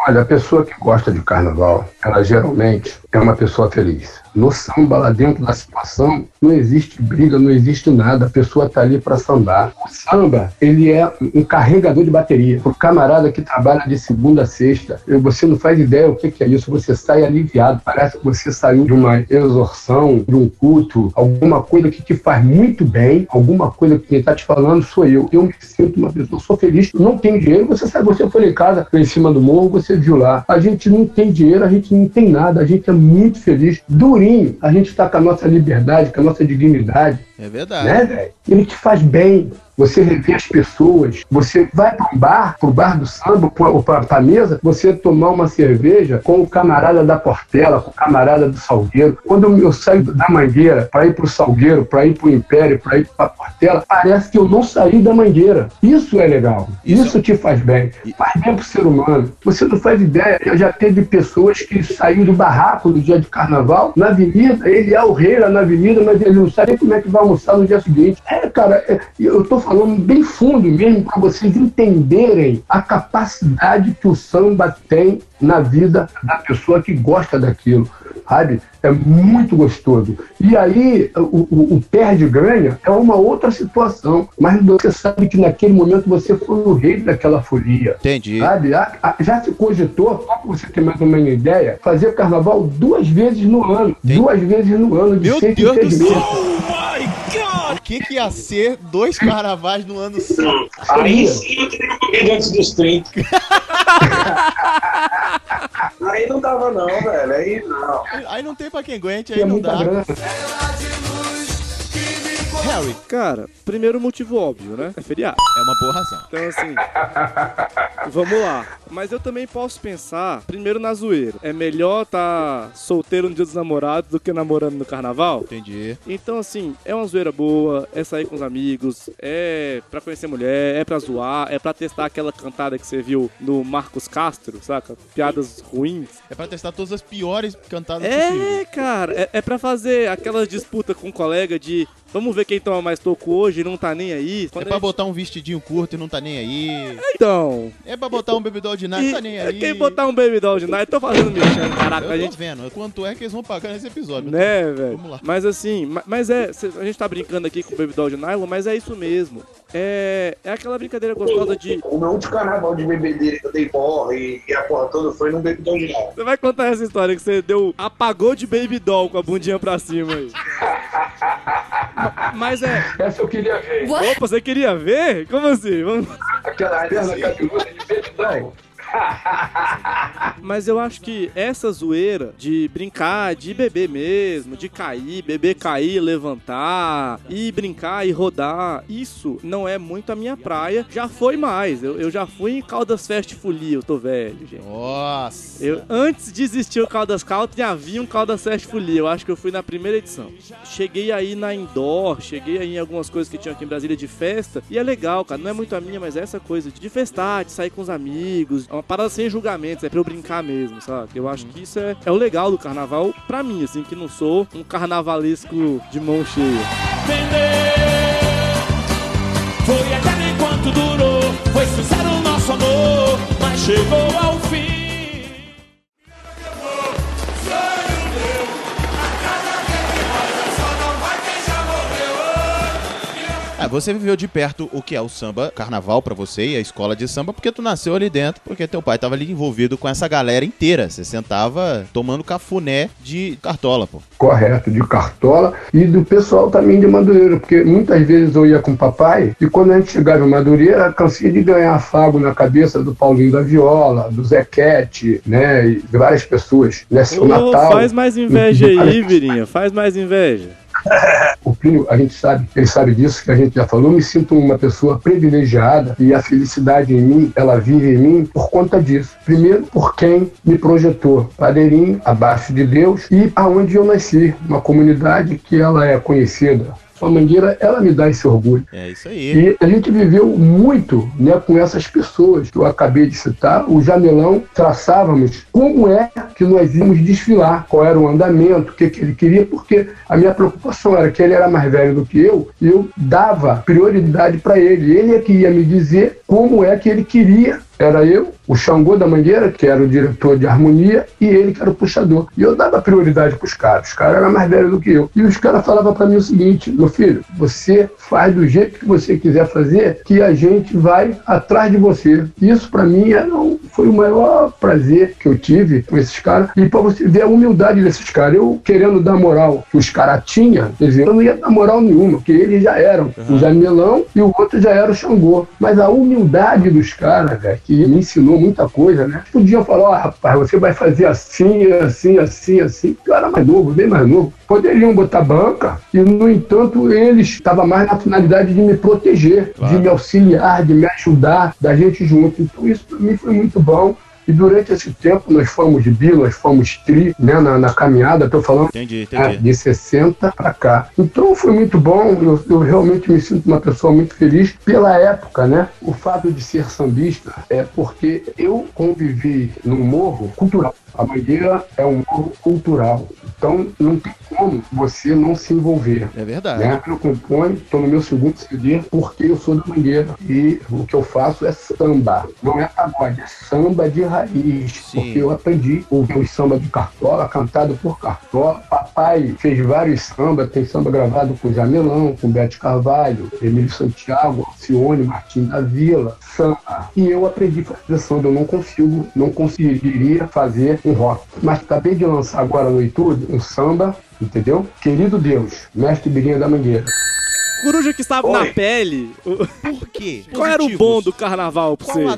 Olha, a pessoa que gosta de carnaval, ela geralmente é uma pessoa feliz. No samba, lá dentro da situação, não existe briga, não existe nada. A pessoa tá ali para sambar. O samba, ele é um carregador de bateria. O camarada que trabalha de segunda a sexta, você não faz ideia o que, que é isso. Você sai aliviado. Parece que você saiu de uma exorção, de um culto, alguma coisa que te faz muito bem, alguma coisa que quem tá te falando sou eu. Eu me sinto uma pessoa, sou feliz, não tenho dinheiro. Você sabe, você foi em casa, foi em cima do morro, você viu lá. A gente não tem dinheiro, a gente não tem nada, a gente é muito feliz. Durinho, a gente tá com a nossa liberdade, com a nossa dignidade, É verdade. né, velho? Ele te faz bem. Você revê as pessoas, você vai para um bar, pro bar do samba, ou para a mesa, você tomar uma cerveja com o camarada da Portela, com o camarada do Salgueiro. Quando eu saio da Mangueira para ir pro Salgueiro, para ir pro Império, para ir pra Portela, parece que eu não saí da Mangueira. Isso é legal. Isso, te faz bem. Faz bem pro ser humano. Você não faz ideia. Eu já teve pessoas que saíram do barraco no dia de carnaval, na avenida, ele é o rei lá na avenida, mas ele não sabe como é que vai almoçar no dia seguinte. É, cara, é, eu tô falando bem fundo mesmo para vocês entenderem a capacidade que o samba tem na vida da pessoa que gosta daquilo, sabe? É muito gostoso. E aí, o, o, o perde-ganha é uma outra situação, mas você sabe que naquele momento você foi o rei daquela folia. Entendi. Sabe? A- Já se cogitou, só para você ter mais ou menos ideia, fazer carnaval duas vezes no ano. Duas vezes no ano, de Meu seis em Deus seis do céu! meses. O que que ia ser dois carnavais no ano só? Aí sim eu teria morrido antes dos 30. Aí não dava não, velho. Aí não. Aí não tem pra quem aguente, aí É não dá. grana. Harry, Cara, primeiro motivo óbvio, né? É feriado. é uma boa razão. Então, assim. vamos lá. Mas eu também posso pensar, primeiro na zoeira. É melhor tá solteiro no dia dos namorados do que namorando no carnaval? Entendi. Então, assim, é uma zoeira boa, é sair com os amigos, é pra conhecer mulher, é pra zoar, é pra testar aquela cantada que você viu no Marcos Castro, saca? Piadas ruins. É pra testar todas as piores cantadas possíveis. É, cara, é, é pra fazer aquela disputa com um colega de vamos ver quem toma mais toco hoje e não tá nem aí. É Quando pra a gente- botar um vestidinho curto e não tá nem aí. Então, É pra botar um bebidol de nada, e- não tá nem aí. quem botar um Baby Doll de Night, tô fazendo mexendo, caraca, Eu a tô gente vendo quanto é que eles vão pagar nesse episódio. Né, velho? Vamos lá. Mas assim, ma- mas é, a gente tá brincando aqui com o Baby Doll de Nylon, mas é isso mesmo. É, é aquela brincadeira gostosa de. O meu último carnaval de bebedeira que eu dei morre e a porra toda foi num bebidão de nada. Você vai contar essa história que você deu. apagou de Baby Doll com a bundinha pra cima aí. Ma- mas é. Essa eu queria ver. Opa, você queria ver? Como assim? Vamos. Aquela perna cabeluda de bebidão. Mas eu acho que essa zoeira de brincar, de beber mesmo, de cair, beber, cair, levantar, e brincar e rodar, isso não é muito a minha praia. Já foi mais. Eu, eu já fui em Caldas Fest Folia, eu tô velho, gente. Nossa. Eu, antes de existir o Caldas Country, havia um Caldas Fest Folia. Eu acho que eu fui na primeira edição. Cheguei aí na indoor, cheguei aí em algumas coisas que tinham aqui em Brasília de festa. E é legal, cara. Não é muito a minha, mas é essa coisa de festar, de sair com os amigos. É uma parada sem julgamentos, é pra eu brincar mesmo, sabe? Eu acho que isso é, é o legal do carnaval pra mim, assim, que não sou um carnavalesco de mão cheia. Foi eterno enquanto durou, foi sincero o nosso amor, mas chegou você viveu de perto o que é o samba, carnaval pra você e a escola de samba, porque tu nasceu ali dentro, porque teu pai tava ali envolvido com essa galera inteira. Você sentava tomando cafuné de cartola, pô. correto de Cartola e do pessoal também de Madureira, porque muitas vezes eu ia com o papai e quando a gente chegava em Madureira, cansei de ganhar afago na cabeça do Paulinho da Viola, do Zequete, né, e de várias pessoas, né, Ô, Natal. faz mais inveja aí, Virinha. Faz mais inveja. O Plínio, a gente sabe, ele sabe disso, que a gente já falou, me sinto uma pessoa privilegiada e a felicidade em mim, ela vive em mim por conta disso. Primeiro, por quem me projetou, padeirinho, abaixo de Deus, e aonde eu nasci, uma comunidade que ela é conhecida a Mangueira, ela me dá esse orgulho. É isso aí. E a gente viveu muito né, com essas pessoas que eu acabei de citar. O Jamelão traçávamos como é que nós íamos desfilar, qual era o andamento, o que, que ele queria, porque a minha preocupação era que ele era mais velho do que eu e eu dava prioridade para ele. Ele é que ia me dizer como é que ele queria era eu, o Xangô da Mangueira, que era o diretor de harmonia, e ele que era o puxador. E eu dava prioridade para os caras. Os caras eram mais velhos do que eu. E os caras falavam para mim o seguinte: meu filho, você faz do jeito que você quiser fazer, que a gente vai atrás de você. Isso para mim era foi o maior prazer que eu tive com esses caras. E para você ver a humildade desses caras. Eu querendo dar moral que os caras tinham, quer dizer, eu não ia dar moral nenhuma, porque eles já eram uhum. o Jamilão e o outro já era o Xangô. Mas a humildade dos caras, velho, que me ensinou muita coisa, né? Podiam falar, ó, oh, rapaz, você vai fazer assim, assim, assim, assim. Eu era mais novo, bem mais novo. Poderiam botar banca e, no entanto, eles estavam mais na finalidade de me proteger, claro. de me auxiliar, de me ajudar, da gente junto. Então, isso para mim foi muito bom. E durante esse tempo nós fomos bi, nós fomos tri, né, na, na caminhada, estou falando entendi, entendi. É, de 60 para cá. Então foi muito bom, eu, eu, realmente me sinto uma pessoa muito feliz pela época, né? O fato de ser sambista é porque eu convivi no morro cultural. A Mangueira é um morro cultural. Então não tem como você não se envolver. É verdade. Né? Eu componho, estou no meu segundo CD, porque eu sou da Mangueira. E o que eu faço é samba. Não é pagode, é samba de raiz. Sim. Porque eu aprendi o samba de Cartola, cantado por Cartola. Papai fez vários sambas, tem samba gravado com Jamelão, com Bete Carvalho, Emílio Santiago, Alcione, Martim da Vila, samba. E eu aprendi a fazer samba. Eu não consigo, não conseguiria fazer um rock. Mas acabei de lançar agora no YouTube um samba, entendeu? Querido Deus, mestre Birinha da Mangueira. Coruja que estava Oi. na pele. Por quê? Qual era o bom do carnaval pra você? Eu,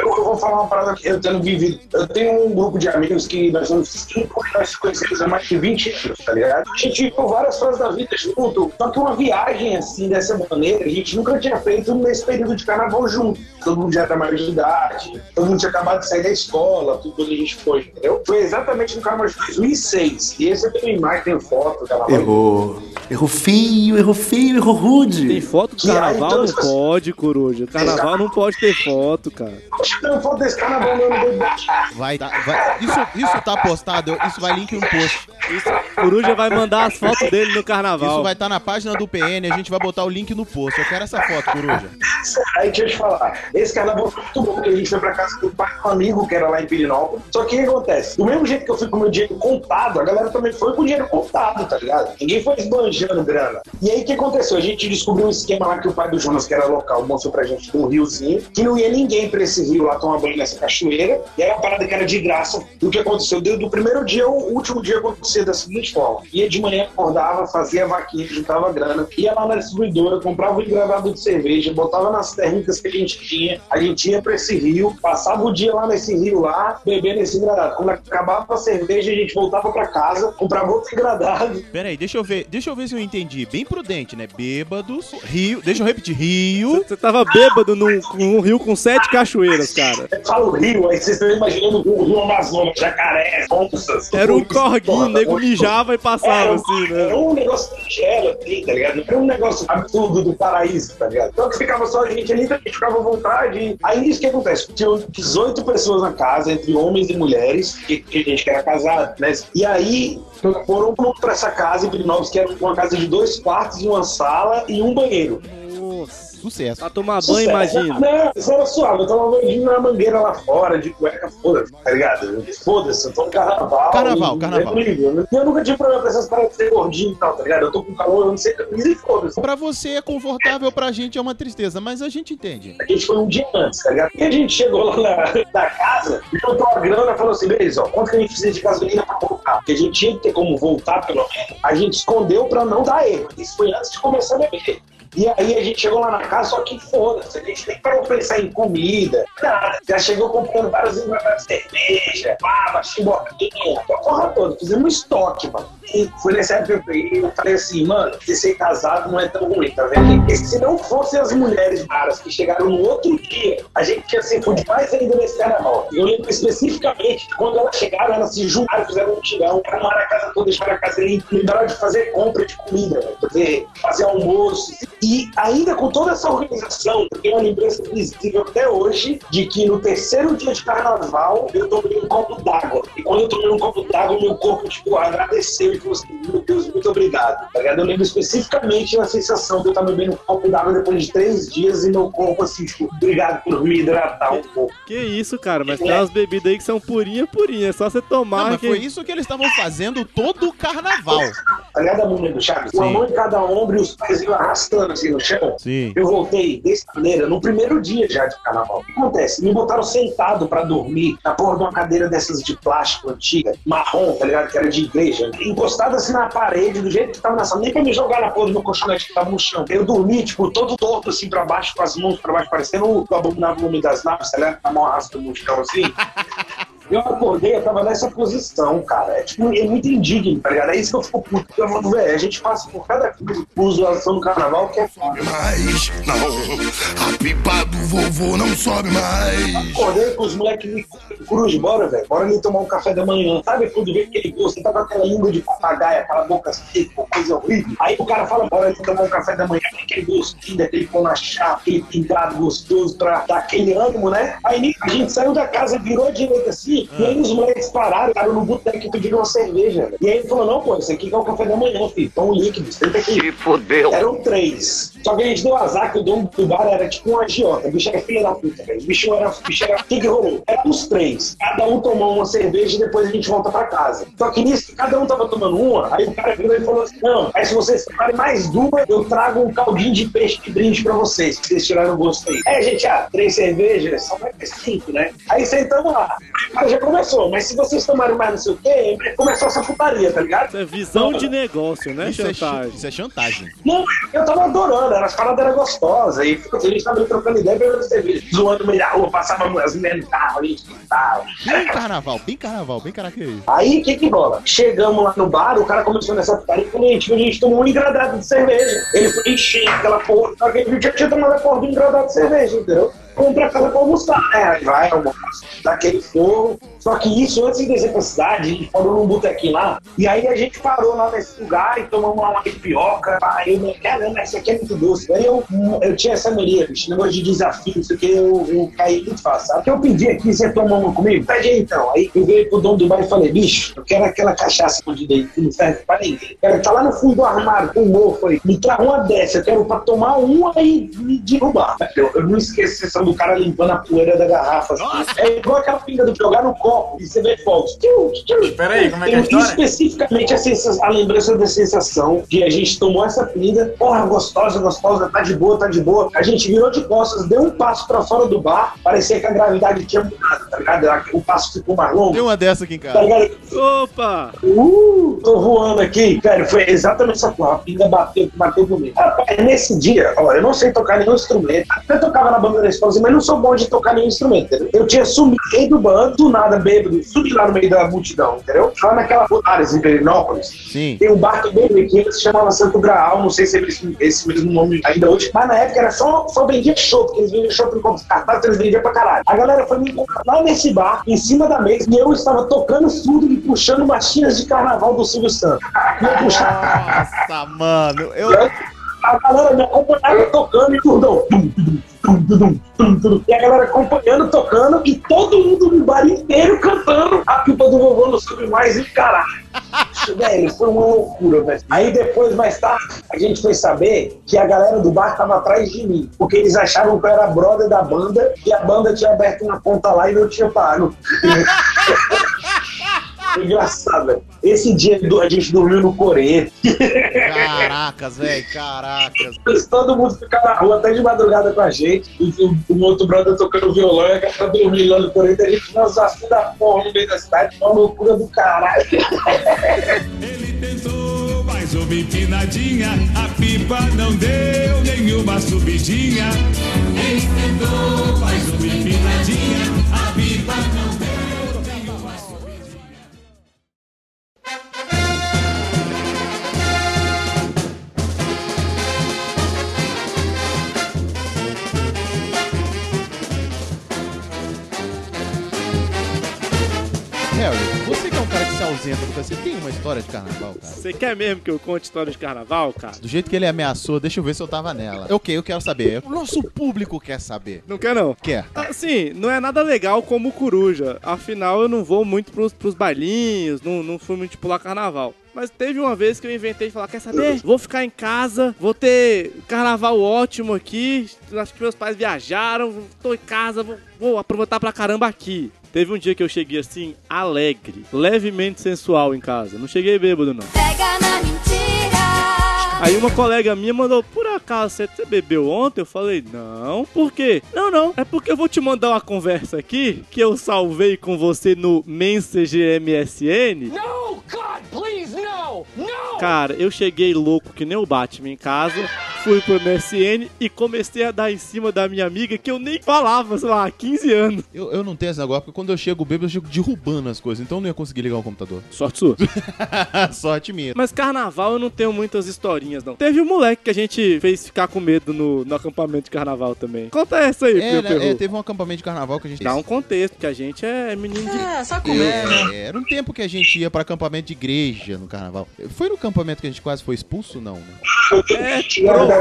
eu vou falar uma parada que eu tenho vivido. Eu tenho um grupo de amigos que nós somos cinco e nós conhecemos há mais de 20 anos, tá ligado? A gente viu várias fases da vida junto. Só que uma viagem assim, dessa maneira, a gente nunca tinha feito nesse período de carnaval junto. Todo mundo já era maior de idade, todo mundo tinha acabado de sair da escola, tudo que a gente foi, entendeu? Foi exatamente no carnaval de 2006. E esse eu tenho imagem, tenho foto, carnaval. Errou. Errou feio, errou feio feio, rude. Tem foto do carnaval? Aí, então, não pode, coruja. Carnaval não pode ter foto, cara. Tem foto desse carnaval não Vai, tá, vai. Isso, isso tá postado, isso vai link no post. Isso, coruja vai mandar as fotos dele no carnaval. Isso vai estar tá na página do PN, a gente vai botar o link no post. Eu quero essa foto, coruja. Aí deixa eu te falar. Esse carnaval foi muito bom, porque a gente foi pra casa do pai um amigo que era lá em Pirinópolis. Só que o que acontece? Do mesmo jeito que eu fui com o meu dinheiro contado, a galera também foi com o dinheiro contado, tá ligado? Ninguém foi esbanjando grana. E aí o que aconteceu? A gente descobriu um esquema lá que o pai do Jonas, que era local, mostrou pra gente um riozinho, que não ia ninguém pra esse rio lá tomar banho nessa cachoeira, e era uma parada que era de graça. E o que aconteceu? Deu do primeiro dia ao último dia acontecia da seguinte forma: ia de manhã, acordava, fazia vaquinha, juntava grana, ia lá na distribuidora, comprava um engravado de cerveja, botava nas térmicas que a gente tinha, a gente ia pra esse rio, passava o dia lá nesse rio lá, bebendo esse engradado. Quando acabava a cerveja, a gente voltava pra casa, comprava outro engradado. Peraí, deixa eu ver, deixa eu ver se eu entendi. Bem prudente, né? bêbados. Rio, deixa eu repetir, Rio. Você tava bêbado num, num, rio com sete cachoeiras, cara. Eu falo rio, aí vocês estão imaginando o rio Amazonas, jacaré, onças. Era um corguinho, o nego mijava e passava era, assim, né? Era um negócio singelo, assim, tá ligado? Não era um negócio absurdo do paraíso, tá ligado? Então que ficava só a gente ali, a gente ficava à vontade. Aí isso que acontece? Tinham 18 pessoas na casa, entre homens e mulheres, que, que a gente que era casado, né? E aí foram para essa casa em Pirinópolis, que era uma casa de dois quartos uma sala e um banheiro. Sucesso. Pra tomar banho, imagina. Não, isso era suave. Eu tava banho na mangueira lá fora, de cueca, foda-se, tá ligado? Foda-se, eu tô no carnaval. Carnaval, carnaval. Eu, eu nunca tive problema com essas paradas de ser gordinho e tal, tá ligado? Eu tô com calor, eu não sei camisa e foda-se. Pra você é confortável, pra gente é uma tristeza, mas a gente entende. A gente foi um dia antes, tá ligado? E a gente chegou lá na, na casa, juntou a grana e falou assim: beleza, ó, quanto que a gente precisa de gasolina pra voltar? Porque a gente tinha que ter como voltar, pelo menos. A gente escondeu pra não dar erro. Isso foi antes de começar a beber. E aí a gente chegou lá na casa, só que foda-se, a gente nem parou pra pensar em comida, nada. Já chegou comprando várias embalagens de cerveja, baba, chimboquinha, a porra toda. Fizemos um estoque, mano. E foi nessa época que eu e falei assim, mano, de ser casado não é tão ruim, tá vendo? E se não fossem as mulheres raras que chegaram no outro dia, a gente tinha se fudido mais ainda nesse carnaval. Eu lembro especificamente que quando elas chegaram, elas se juntaram, fizeram um tirão, arrumaram a casa toda, deixaram a casa limpa, lembraram de fazer compra de comida, né? fazer, fazer almoço. E ainda com toda essa organização, eu tenho uma lembrança visível até hoje de que no terceiro dia de carnaval eu tomei um copo d'água. E quando eu tomei um copo d'água, meu corpo, tipo, agradeceu e falou assim, meu Deus, muito obrigado. Tá? Eu lembro especificamente da sensação de eu estar bebendo um copo d'água depois de três dias e meu corpo, assim, tipo, obrigado por me hidratar um pouco. Que isso, cara, mas tem umas bebidas aí que são purinha, purinha. É só você tomar. Não, mas que... foi isso que eles estavam fazendo todo o carnaval. Tá ligado a música do Chaves? Uma mão em cada ombro e os pés iam arrastando assim no chão. Sim. Eu voltei dessa maneira no primeiro dia já de carnaval. O que acontece? Me botaram sentado pra dormir na porra de uma cadeira dessas de plástico antiga, marrom, tá ligado? Que era de igreja. Encostado assim na parede, do jeito que tava na sala. Nem pra me jogar na porra do meu colchonete que tava no chão. Eu dormi, tipo, todo torto assim pra baixo, com as mãos pra baixo, parecendo o abominável homem das naves, tá ligado? A mão arrasta no chão assim. Eu acordei, eu tava nessa posição, cara. É, tipo, é muito indigno, tá ligado? É isso que eu fico puto. Eu falo, velho, a gente passa por cada zoação no carnaval que é foda. Mais não, a pipa do vovô não sobe mais. Acordei com os moleques me cruz, bora, velho. Bora ali tomar um café da manhã. Sabe quando vê aquele gosto? Tá com aquela língua de papagaio, aquela boca seca, coisa horrível. Aí o cara fala, bora ali tomar um café da manhã. Aquele gostinho daquele pão na chapa, aquele pingado gostoso pra dar aquele ânimo, né? Aí a gente saiu da casa, virou à direita assim, e aí os moleques pararam, ficaram no boteco e pediram uma cerveja. velho. E aí ele falou, não, pô, isso aqui é o café da manhã, filho. Pão líquido, senta aqui. Se fodeu. Eram três. Só que a gente deu azar que o dono do bar era tipo um agiota. O bicho era filho da puta, velho. O bicho era. O bicho era. O que, que rolou? Éramos três. Cada um tomou uma cerveja e depois a gente volta pra casa. Só que nisso, cada um tava tomando uma, aí o cara virou e falou assim: não, aí se vocês tomarem mais duas, eu trago um caldinho de peixe de brinde pra vocês, que vocês tiraram o gosto aí. A gente, ah, três cervejas, só vai ter cinco, né? Aí sentamos lá. O cara já começou, mas se vocês tomarem mais não sei o quê, começou essa putaria, tá ligado? Isso é visão de negócio, né, Isso é, chantagem? ch- isso é chantagem. Não, eu tava adorando, as paradas eram gostosas. E a gente tava trocando ideia, bebendo cerveja, zoando no meio da rua, passava as mulheres no carro, a gente tal. Bem carnaval, bem carnaval, bem característico. Aí o que que rola? Chegamos lá no bar, o cara começou nessa putaria e a gente, a gente tomou um engradado de cerveja. Ele foi encher aquela porra, só que gente já tinha tomado a porra do engradado de cerveja, entendeu? Vamos pra casa pra almoçar, né? Aí vai, almoço, daquele fogo. Só que isso, antes de descer pra cidade, a gente parou num botequinho lá. E aí a gente parou lá nesse lugar e tomamos lá uma pipioca. Aí eu, caramba, isso aqui é muito doce. Aí eu, eu tinha essa mania, bicho, negócio de desafio, isso aqui eu, eu caí muito fácil. Sabe? O que eu pedi aqui, você tomou uma comigo? Pede aí então. Aí eu veio pro dono do bar e falei, bicho, eu quero aquela cachaça escondida aí, que não serve pra ninguém. Ela tá lá no fundo do armário, com um mofo aí. Me traga uma dessa, eu quero pra tomar uma e me derrubar. Eu, eu não esqueço a do cara limpando a poeira da garrafa. assim. É igual aquela pinga do jogar no copo e você vê fogos. Peraí, como é que é a história? Especificamente a, a lembrança da sensação de a gente tomou essa pinga, porra, gostosa, gostosa, tá de boa, tá de boa. A gente virou de costas, deu um passo pra fora do bar, parecia que a gravidade tinha mudado, tá ligado? O passo ficou mais longo. Tem uma dessa aqui em Tá casa. ligado? Opa! Uh, tô voando aqui. Velho, foi exatamente essa porra. A pinga bateu, bateu comigo. Rapaz, nesse dia, ó, eu não sei tocar nenhum instrumento. Eu tocava na banda da esposa, mas não sou bom de tocar nenhum instrumento? Eu tinha sumido do bando, do nada, bêbado, subi lá no meio da multidão, entendeu? Lá naquela áreas em Perinópolis. Sim. Tem um bar que é bem pequeno que se chamava Santo Graal, não sei se é esse, mesmo nome ainda hoje, mas na época era só, só vendia show, porque eles vendiam show com cartaz, eles vendiam pra caralho. A galera foi me encontrar lá nesse bar, em cima da mesa, e eu estava tocando tudo e puxando marchinhas de carnaval do Silvio Santos. E eu puxava, Nossa, mano. Eu, a galera me acompanhava tocando e turdão. Tum, tum, tum, tum, tum, tum. E a galera acompanhando, tocando, e todo mundo no bar inteiro cantando a pipa do vovô não soube mais e caralho. Velho, foi uma loucura, velho. Aí depois, mais tarde, a gente foi saber que a galera do bar tava atrás de mim. Porque eles achavam que eu era brother da banda e a banda tinha aberto uma conta lá e não tinha pago. Engraçado, velho. Esse dia a gente dormiu no Coreia. caracas, velho, caracas. Mas todo mundo ficava na rua até de madrugada com a gente. O, um outro brother tocando violão e a galera dormindo lá no Coreia. A gente nós assim da porra no meio da cidade. Uma loucura do caralho. Ele tentou, mas mais uma empinadinha. A pipa não deu nenhuma subidinha. Esquentou mais uma empinadinha. A pipa você tem uma história de carnaval, cara? Você quer mesmo que eu conte história de carnaval, cara? Do jeito que ele ameaçou, deixa eu ver se eu tava nela. Ok, eu quero saber. O nosso público quer saber. Não quer não? Quer. Assim, não é nada legal como coruja. Afinal, eu não vou muito pros, pros bailinhos, não, não fui muito pular carnaval. Mas teve uma vez que eu inventei de falar, quer saber? Vou ficar em casa, vou ter carnaval ótimo aqui. Acho que meus pais viajaram, tô em casa, vou, vou aproveitar pra caramba aqui. Teve um dia que eu cheguei assim, alegre, levemente sensual em casa. Não cheguei bêbado, não. Pega na mentira. Aí uma colega minha mandou, por acaso, você você bebeu ontem? Eu falei, não. Por quê? Não, não. É porque eu vou te mandar uma conversa aqui que eu salvei com você no Messenger MSN. No, God, please, no! No! Cara, eu cheguei louco que nem o Batman em casa, fui pro MSN e comecei a dar em cima da minha amiga que eu nem falava, sei lá, há 15 anos. Eu, eu não tenho esse negócio, porque quando eu chego bêbado, eu chego derrubando as coisas. Então eu não ia conseguir ligar o computador. Sorte sua. Sorte minha. Mas carnaval eu não tenho muitas historinhas, não. Teve um moleque que a gente fez ficar com medo no, no acampamento de carnaval também. Conta essa aí, É, meu né, é, teve um acampamento de carnaval que a gente Dá um contexto, que a gente é menino de... É, só É, era um tempo que a gente ia pra acampamento de igreja no carnaval. Foi no acampamento que a gente quase foi expulso, não, né? É provável.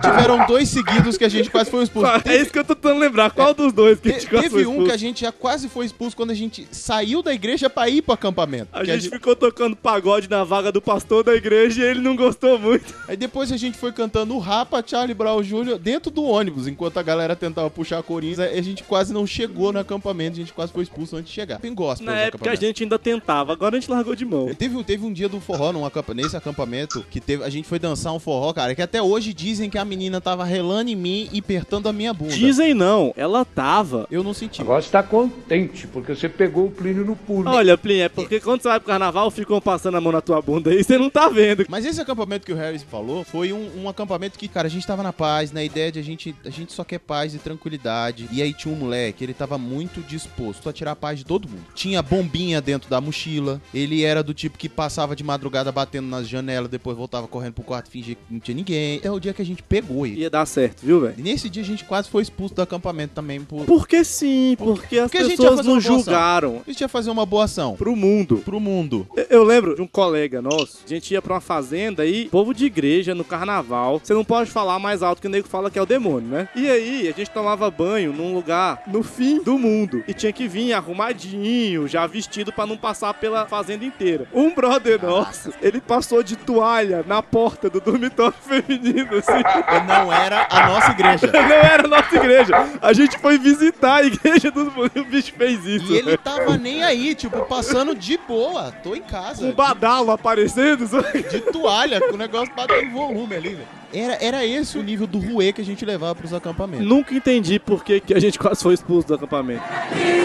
Tiveram dois seguidos que a gente quase foi expulso. É isso que eu tô tentando lembrar. Qual dos dois que a Te- gente quase foi Teve um que a gente já quase foi expulso quando a gente saiu da igreja pra ir pro acampamento. A Que gente ficou tocando pagode na vaga do pastor da igreja e ele não gostou muito. Aí depois a gente foi cantando o Rapa, Charlie Brown Jr. dentro do ônibus, enquanto a galera tentava puxar a Corinthians. A gente quase não chegou no acampamento, a gente quase foi expulso antes de chegar. Tem gospel Na época a gente ainda tentava, agora a gente largou de mão. Teve, um- teve um dia do forró num acampa- nesse acampamento que teve, a gente foi dançar um forró, cara, que até hoje dizem que a menina tava relando em mim e apertando a minha bunda. Dizem não, ela tava. Eu não senti. Agora você tá contente, porque você pegou o Plínio no pulo. Olha, Plin, é porque quando você vai pro carnaval, ficam passando a mão na tua bunda aí, você não tá vendo. Mas esse acampamento que o Harris falou foi um, um acampamento que, cara, a gente tava na paz, na ideia de a gente, a gente só quer paz e tranquilidade. E aí tinha um moleque, ele tava muito disposto a tirar a paz de todo mundo. Tinha bombinha dentro da mochila. Ele era do tipo que passava de madrugada batendo nas janelas, depois voltava correndo pro quarto que não tinha ninguém. Até o dia que a gente pegou ele. Ia dar certo, viu, velho? Nesse dia a gente quase foi expulso do acampamento também por. Porque sim, porque as Porque a gente ia pessoas não ação. julgaram. A gente ia fazer uma boa ação. Pro mundo. Pro mundo. Eu- Eu lembro de um colega nosso, a gente ia pra uma fazenda e povo de igreja no carnaval, você não pode falar mais alto que o nego fala que é o demônio, né? E aí a gente tomava banho num lugar no fim do mundo e tinha que vir arrumadinho, já vestido pra não passar pela fazenda inteira. Um brother nosso, ele passou de toalha na porta do dormitório feminino, assim. Não era a nossa igreja. Não era a nossa igreja. A gente foi visitar a igreja dos o bicho fez isso. E ele tava nem aí, tipo, passando de boa. Tô em casa. Um badalo aparecendo. sabe? De toalha, com o negócio batendo volume ali, velho. Era, era esse o nível do ruê que a gente levava pros acampamentos. Nunca entendi por que, que a gente quase foi expulso do acampamento. Você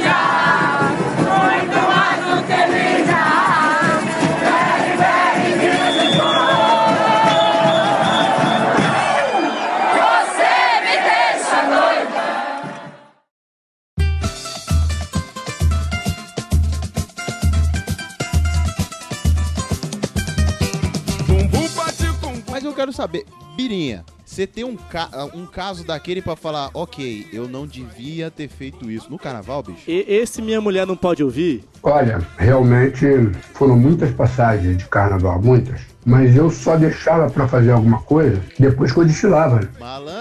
quero saber, Birinha, você tem um, ca- um caso daquele pra falar, ok, eu não devia ter feito isso no carnaval, bicho? E esse minha mulher não pode ouvir? Olha, realmente foram muitas passagens de carnaval, muitas. Mas eu só deixava pra fazer alguma coisa depois que eu desfilava.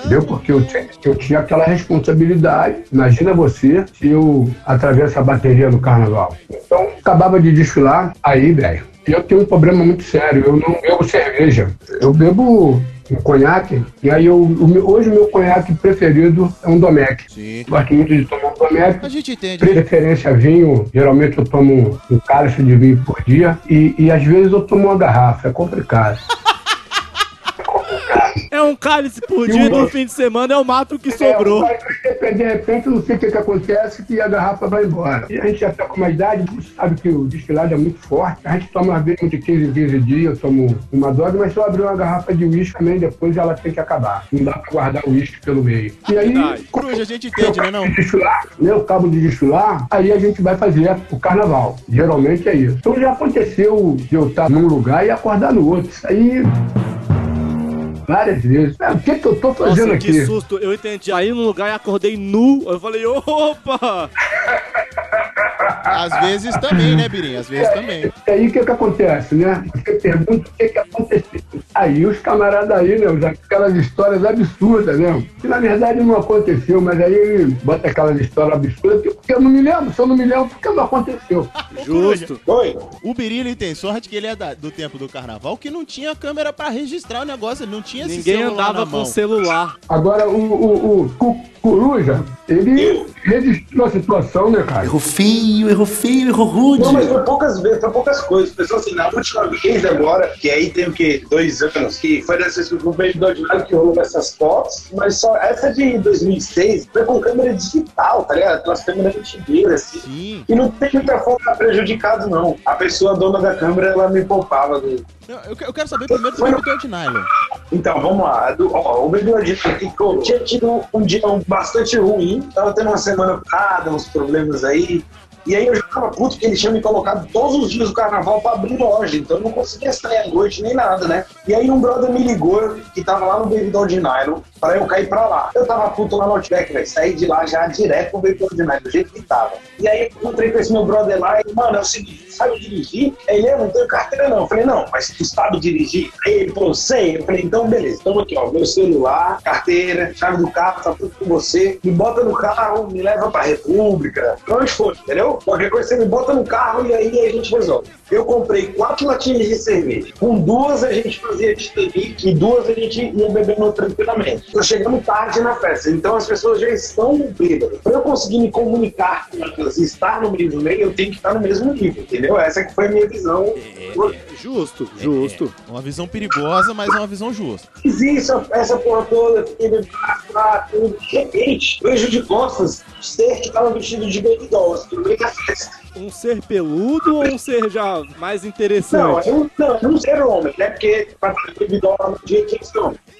Entendeu? Porque eu tinha, eu tinha aquela responsabilidade. Imagina você se eu atravesso a bateria no carnaval. Então, acabava de desfilar, aí, velho. Eu tenho um problema muito sério. Eu não bebo cerveja. Eu bebo um conhaque. E aí, eu, o meu- hoje, o meu conhaque preferido é um Domec. Sim. Gosto muito de tomar um Domec. A gente entende. Preferência vinho, geralmente eu tomo um cálice de vinho por dia e, e às vezes eu tomo uma garrafa, é complicado. É um cálice por dia no fim de semana eu mato o que É, sobrou. de repente, não sei o que, que acontece, que a garrafa vai embora. E a gente já tá com uma idade, sabe que o destilado é muito forte. A gente toma uma vez de 15 em 15 dias, eu tomo uma dose, mas se eu abrir uma garrafa de uísque também, depois ela tem que acabar. Não dá pra guardar o uísque pelo meio. E aí, Coruja, a gente entende, né, não? destilar, né, o cabo de destilar, aí a gente vai fazer o carnaval. Geralmente é isso. Então já aconteceu de eu estar num lugar e acordar no outro. Isso aí. Várias vezes. O que, que eu tô fazendo Nossa, aqui? que susto. Eu entendi. Aí no lugar eu acordei nu. Eu falei, opa! Às vezes também, né, Birinha? Às vezes também. E aí o que que acontece, né? Você pergunta o que que aconteceu. Aí os camaradas aí, né, aquelas histórias absurdas, né? Que na verdade não aconteceu, mas aí bota aquelas histórias absurdas, que- porque eu não me lembro, se eu não me lembro, porque não aconteceu. Justo. Oi? O Biri, ele tem sorte que ele é da- do tempo do carnaval, que não tinha câmera pra registrar o negócio, não tinha esse Ninguém celular andava na com celular. Agora, o, o, o Cu- Coruja, ele registrou a situação, né, cara? Errou feio, errou feio, errou rude. Não, mas foi poucas vezes, foi poucas coisas. Pessoal, assim, na última vez agora, que aí tem o quê? Dois anos, que foi dessa o Baby Dodge que rolou essas fotos, mas só essa de 2006 foi com câmera digital, tá ligado? Aquelas câmeras antigueiras, assim. Sim. E não tem muita forma prejudicado, não. A pessoa dona da câmera, ela me poupava do, eu, eu quero saber primeiro do Baby Dodge Nylon. Então, vamos lá. Do, ó, o Baby Lodge ficou- tinha tido um dia bastante ruim. Tava tendo uma semana parada, uns problemas aí. E aí eu já tava puto que ele tinha me colocado todos os dias do carnaval pra abrir loja. Então eu não conseguia sair à noite nem nada, né? E aí um brother me ligou, que tava lá no Doll de Nylon, pra eu cair pra lá. Eu tava puto lá no Outback, velho. Saí de lá já direto pro Doll de Nylon, do jeito que tava. E aí eu encontrei com esse meu brother lá e, mano, é o seguinte, sabe dirigir? Ele, eu não tenho carteira não. Eu falei, não, mas tu sabe dirigir? Aí ele falou, sei. Eu falei, então beleza, toma aqui, ó, meu celular, carteira, chave do carro, tá tudo com você. Me bota no carro, me leva pra República, pra onde for, entendeu? Qualquer coisa você me bota no carro e aí a gente resolve. Eu comprei quatro latinhas de cerveja. Com duas a gente fazia Titanic e duas a gente ia bebendo tranquilamente. Tô chegando tarde na festa, então as pessoas já estão bêbadas. Pra eu conseguir me comunicar com elas e estar no mesmo meio, eu tenho que estar no mesmo nível, entendeu? Essa que foi a minha visão. Justo, justo. Uma visão perigosa, mas é uma visão justa. Fiz isso, essa porra toda, fiquei bebendo tudo. De repente, vejo de costas ser que tava vestido de baby dolls, no meio da festa. Um ser peludo ou um ser já mais Não, interessante? é um, não, é um ser homem, né? Porque baby doll no dia tinha.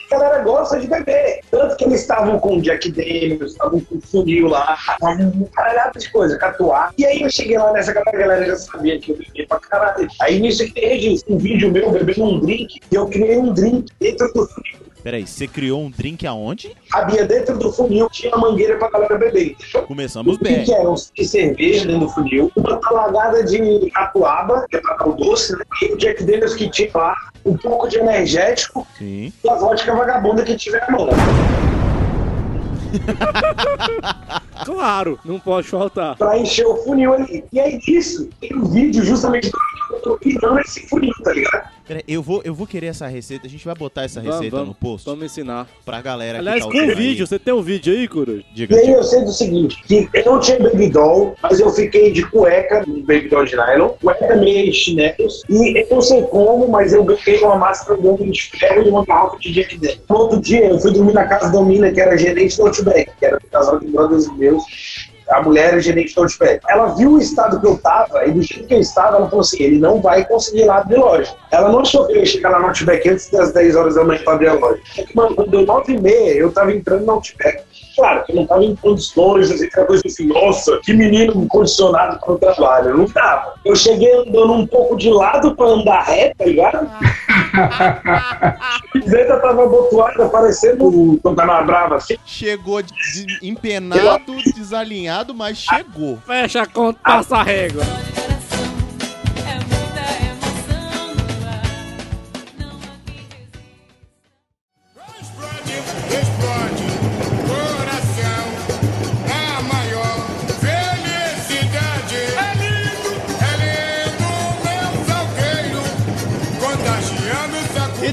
A galera gosta de beber. Tanto que eles estavam com Jack Daniels, estavam com funil lá, um caralhada de coisa, catuar. E aí eu cheguei lá nessa galera, a galera já sabia que eu bebia pra caralho. Aí nisso que tem registro, um vídeo meu bebendo um drink, e eu criei um drink dentro do funil. Peraí, você criou um drink aonde? Havia dentro do funil, tinha uma mangueira pra galera beber. Começamos O que bem. que era? Um de cerveja dentro do funil, uma talagada de catuaba, que é pra dar o doce, né? E o Jack Daniels que tinha lá, um pouco de energético Sim. e a vodka vagabunda que tiver na mão. Claro, não pode faltar. Pra encher o funil ali. E aí disso, tem um vídeo justamente do tô esse funil, tá ligado? Peraí, eu vou, eu vou querer essa receita. A gente vai botar essa Vamos, receita vamos, no post Vamos ensinar. pra galera Aliás, que com tá ouvindo vídeo. aí. Você tem um vídeo aí, Coruja? Diga, E aí diga. eu sei do seguinte, que eu não tinha baby doll, mas eu fiquei de cueca no baby doll de nylon, cueca meia e chinelos, e eu não sei como, mas eu ganhei uma máscara de homem de ferro e uma garrafa de Jack Daniels. No outro dia eu fui dormir na casa da mina, que era gerente do Outback, que era do casal de brothers meus, a mulher era gerente do Outback. Ela viu o estado que eu tava, e do jeito que eu estava, ela falou assim, ele não vai conseguir ir lá abrir loja. Ela não achou que eu ia chegar lá no Outback antes das 10 horas da manhã pra abrir a loja. Quando deu 9 e meia, eu tava entrando no Outback. Claro, que eu não tava em condições, assim, aquela coisa assim, nossa, que menino condicionado para o trabalho. Eu não tava. Eu cheguei andando um pouco de lado pra andar reto, tá ligado? A camiseta tava abotoada, parecendo o Pantanal Brava, assim. Chegou des- empenado, desalinhado, mas chegou. Fecha a conta, passa a régua.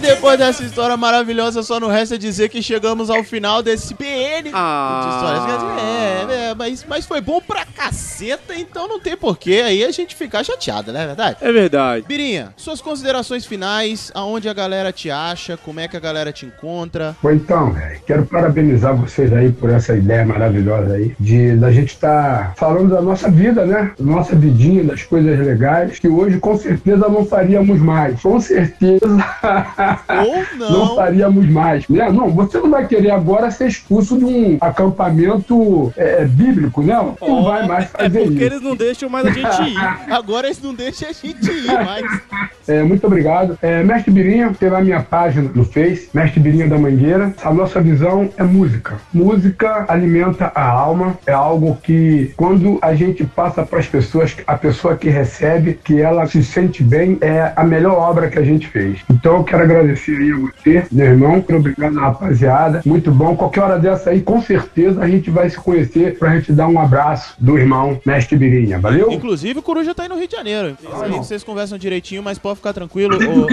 Depois dessa história maravilhosa, só não resta dizer que chegamos ao final desse PN Ah. É, é, mas, mas foi bom pra caceta, então não tem porquê aí a gente ficar chateado, não é verdade? É verdade. Birinha, suas considerações finais, aonde a galera te acha, como é que a galera te encontra. Bom, então, velho, quero parabenizar vocês aí por essa ideia maravilhosa aí, de da gente estar falando da nossa vida, né? Da nossa vidinha, das coisas legais, que hoje com certeza não faríamos mais. Com certeza Ou não. não. faríamos mais. Né? Não, você não vai querer agora ser expulso de um acampamento é, bíblico, né? Não vai mais É fazer porque isso. eles não deixam mais a gente ir. Agora eles não deixam a gente ir mais. É, muito obrigado. É, Mestre Birinha, tem lá minha página no Face, Mestre Birinha da Mangueira. A nossa visão é música. Música alimenta a alma, é algo que quando a gente passa para as pessoas, a pessoa que recebe, que ela se sente bem, é a melhor obra que a gente fez. Então eu quero agradecer aí a você, meu irmão. Muito obrigado, rapaziada. Muito bom. Qualquer hora dessa aí, com certeza a gente vai se conhecer pra gente dar um abraço do irmão Mestre Birinha. Valeu? Inclusive, o Coruja tá aí no Rio de Janeiro. Aí vocês conversam direitinho, mas pode ficar tranquilo. ô-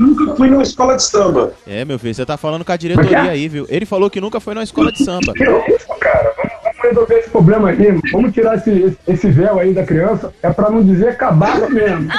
Nunca fui numa escola de samba. É, meu filho, você tá falando com a diretoria Mas é? aí, viu? Ele falou que nunca foi numa escola de samba. Que isso, cara? Vamos, resolver esse problema aí. Vamos tirar esse, esse, esse véu aí da criança. É pra não dizer cabala mesmo.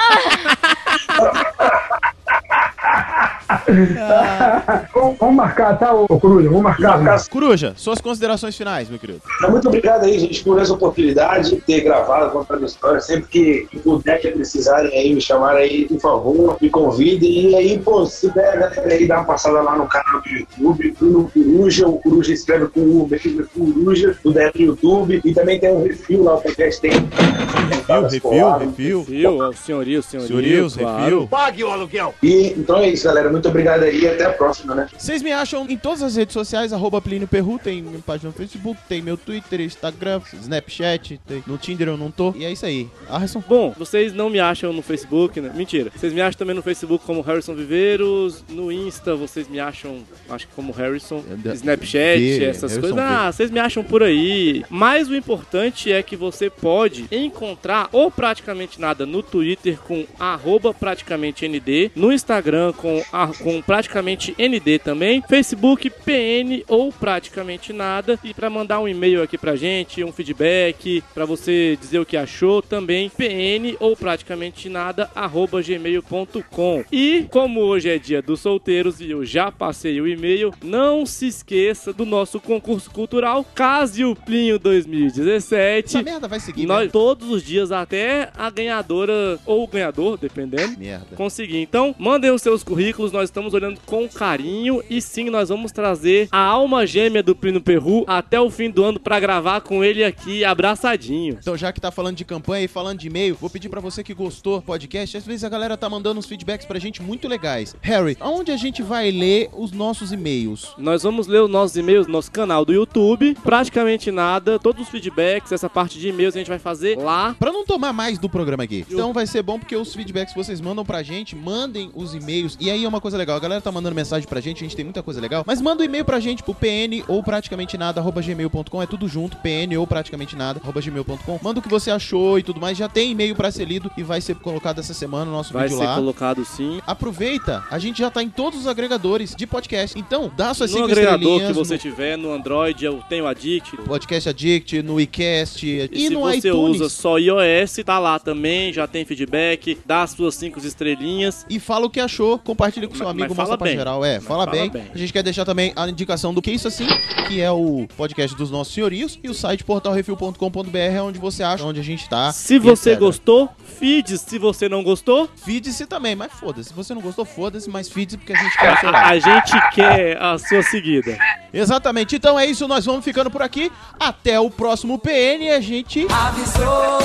vamos, vamos marcar, tá, ô, Coruja? Vamos marcar. né? Coruja, suas considerações finais, meu querido. Então, Muito obrigado aí, gente, por essa oportunidade de ter gravado, contando história. Sempre que, puder, que precisarem aí, me chamarem aí, por favor, me convidem. E aí, pô, se der, galera, aí, dá uma passada lá no canal do YouTube, Bruno Coruja, o Coruja escreve com o mesmo Coruja, do der no YouTube. E também tem um refil lá, o podcast tem. Refil, refil, refil. Viu? Ó, O senhorio, o senhorio. Senhorios, claro. refil. Pague o aluguel. E então é isso, galera. Muito obrigado aí e até a próxima, né? Vocês me acham em todas as redes sociais, arroba Plínio Perru, tem minha página no Facebook, tem meu Twitter, Instagram, Snapchat, tem- no Tinder eu não tô. E é isso aí. Harrison, Bom, vocês não me acham no Facebook, né? Mentira. Vocês me acham também no Facebook como Harrison Viveiros. No Insta vocês me acham, acho que como Harrison. Da- Snapchat, V, essas Harrison coisas. Ah, vocês me acham por aí. Mas o importante é que você pode encontrar ou praticamente nada no Twitter com arroba praticamente ND, no Instagram com, a- com praticamente ND também, Facebook PN ou praticamente nada. E para mandar um e-mail aqui pra gente, um feedback, pra você dizer o que achou, também PN ou praticamente nada arroba gmail.com. E como hoje é dia dos solteiros e eu já passei o e-mail, não se esqueça do nosso concurso cultural Case Plinho 2017. essa merda vai seguir, Nós, mesmo? todos os dias até a ganhadora ou o ganhador, dependendo, Merda. conseguir. Então, mandem os seus currículos, nós estamos olhando com carinho e sim, nós vamos trazer a alma gêmea do Plínio Perru até o fim do ano pra gravar com ele aqui abraçadinho. Então, já que tá falando de campanha e falando de e-mail, vou pedir pra você que gostou do podcast. Às vezes a galera tá mandando uns feedbacks pra gente muito legais. Harry, aonde a gente vai ler os nossos e-mails? Nós vamos ler os nossos e-mails no nosso canal do YouTube. Praticamente nada, todos os feedbacks, essa parte de e-mails a gente vai fazer lá. Pra não tomar mais do programa aqui. Então vai ser bom porque os feedbacks que vocês mandam pra gente, mandem os e-mails. E aí é uma coisa legal, a galera tá mandando mensagem pra gente, a gente tem muita coisa legal. Mas manda um e-mail pra gente pro pn ou praticamente nada, gmail.com. É tudo junto, pn ou praticamente nada, gmail.com. Manda o que você achou e tudo mais. Já tem e-mail pra ser lido e vai ser colocado essa semana no nosso Vai vídeo ser lá. colocado sim. Aproveita, a gente já tá em todos os agregadores de podcast. Então, dá suas No cinco agregador estrelinhas. que você no tiver, no Android, eu tenho Addict. Podcast Addict, no iCast e, E, se no você iTunes. usa só iOS, tá lá também, já tem feedback, dá as suas cinco estrelinhas. E fala o que achou, compartilha com seu Mas- amigo, mas mostra fala pra bem. geral. É, Mas fala, fala bem. bem. A gente quer deixar também a indicação do Que Isso Assim, que é o podcast dos nossos senhorios, e o site portalrefil.com.br é onde você acha onde a gente tá. Se você etc. gostou, feed. Se você não gostou, Feed-se também, mas foda-se. Se você não gostou, foda-se, mas feed porque a gente quer o seu like. a gente quer a sua seguida. Exatamente. Então é isso, nós vamos ficando por aqui. Até o próximo PN e a gente. Avisou,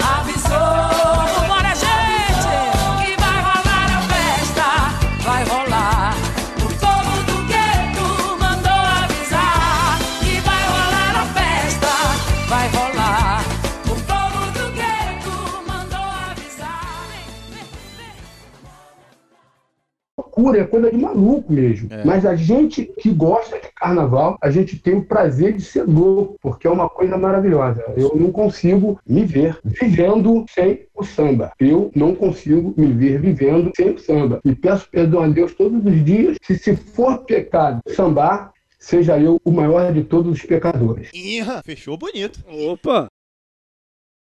avisou. Loucura, é coisa de maluco mesmo. É. Mas a gente que gosta de carnaval, a gente tem o prazer de ser louco, porque é uma coisa maravilhosa. Eu não consigo me ver vivendo sem o samba. Eu não consigo me ver vivendo sem o samba. E peço perdão a Deus todos os dias. Se se for pecado sambar, seja eu o maior de todos os pecadores. Ih, fechou bonito. Opa!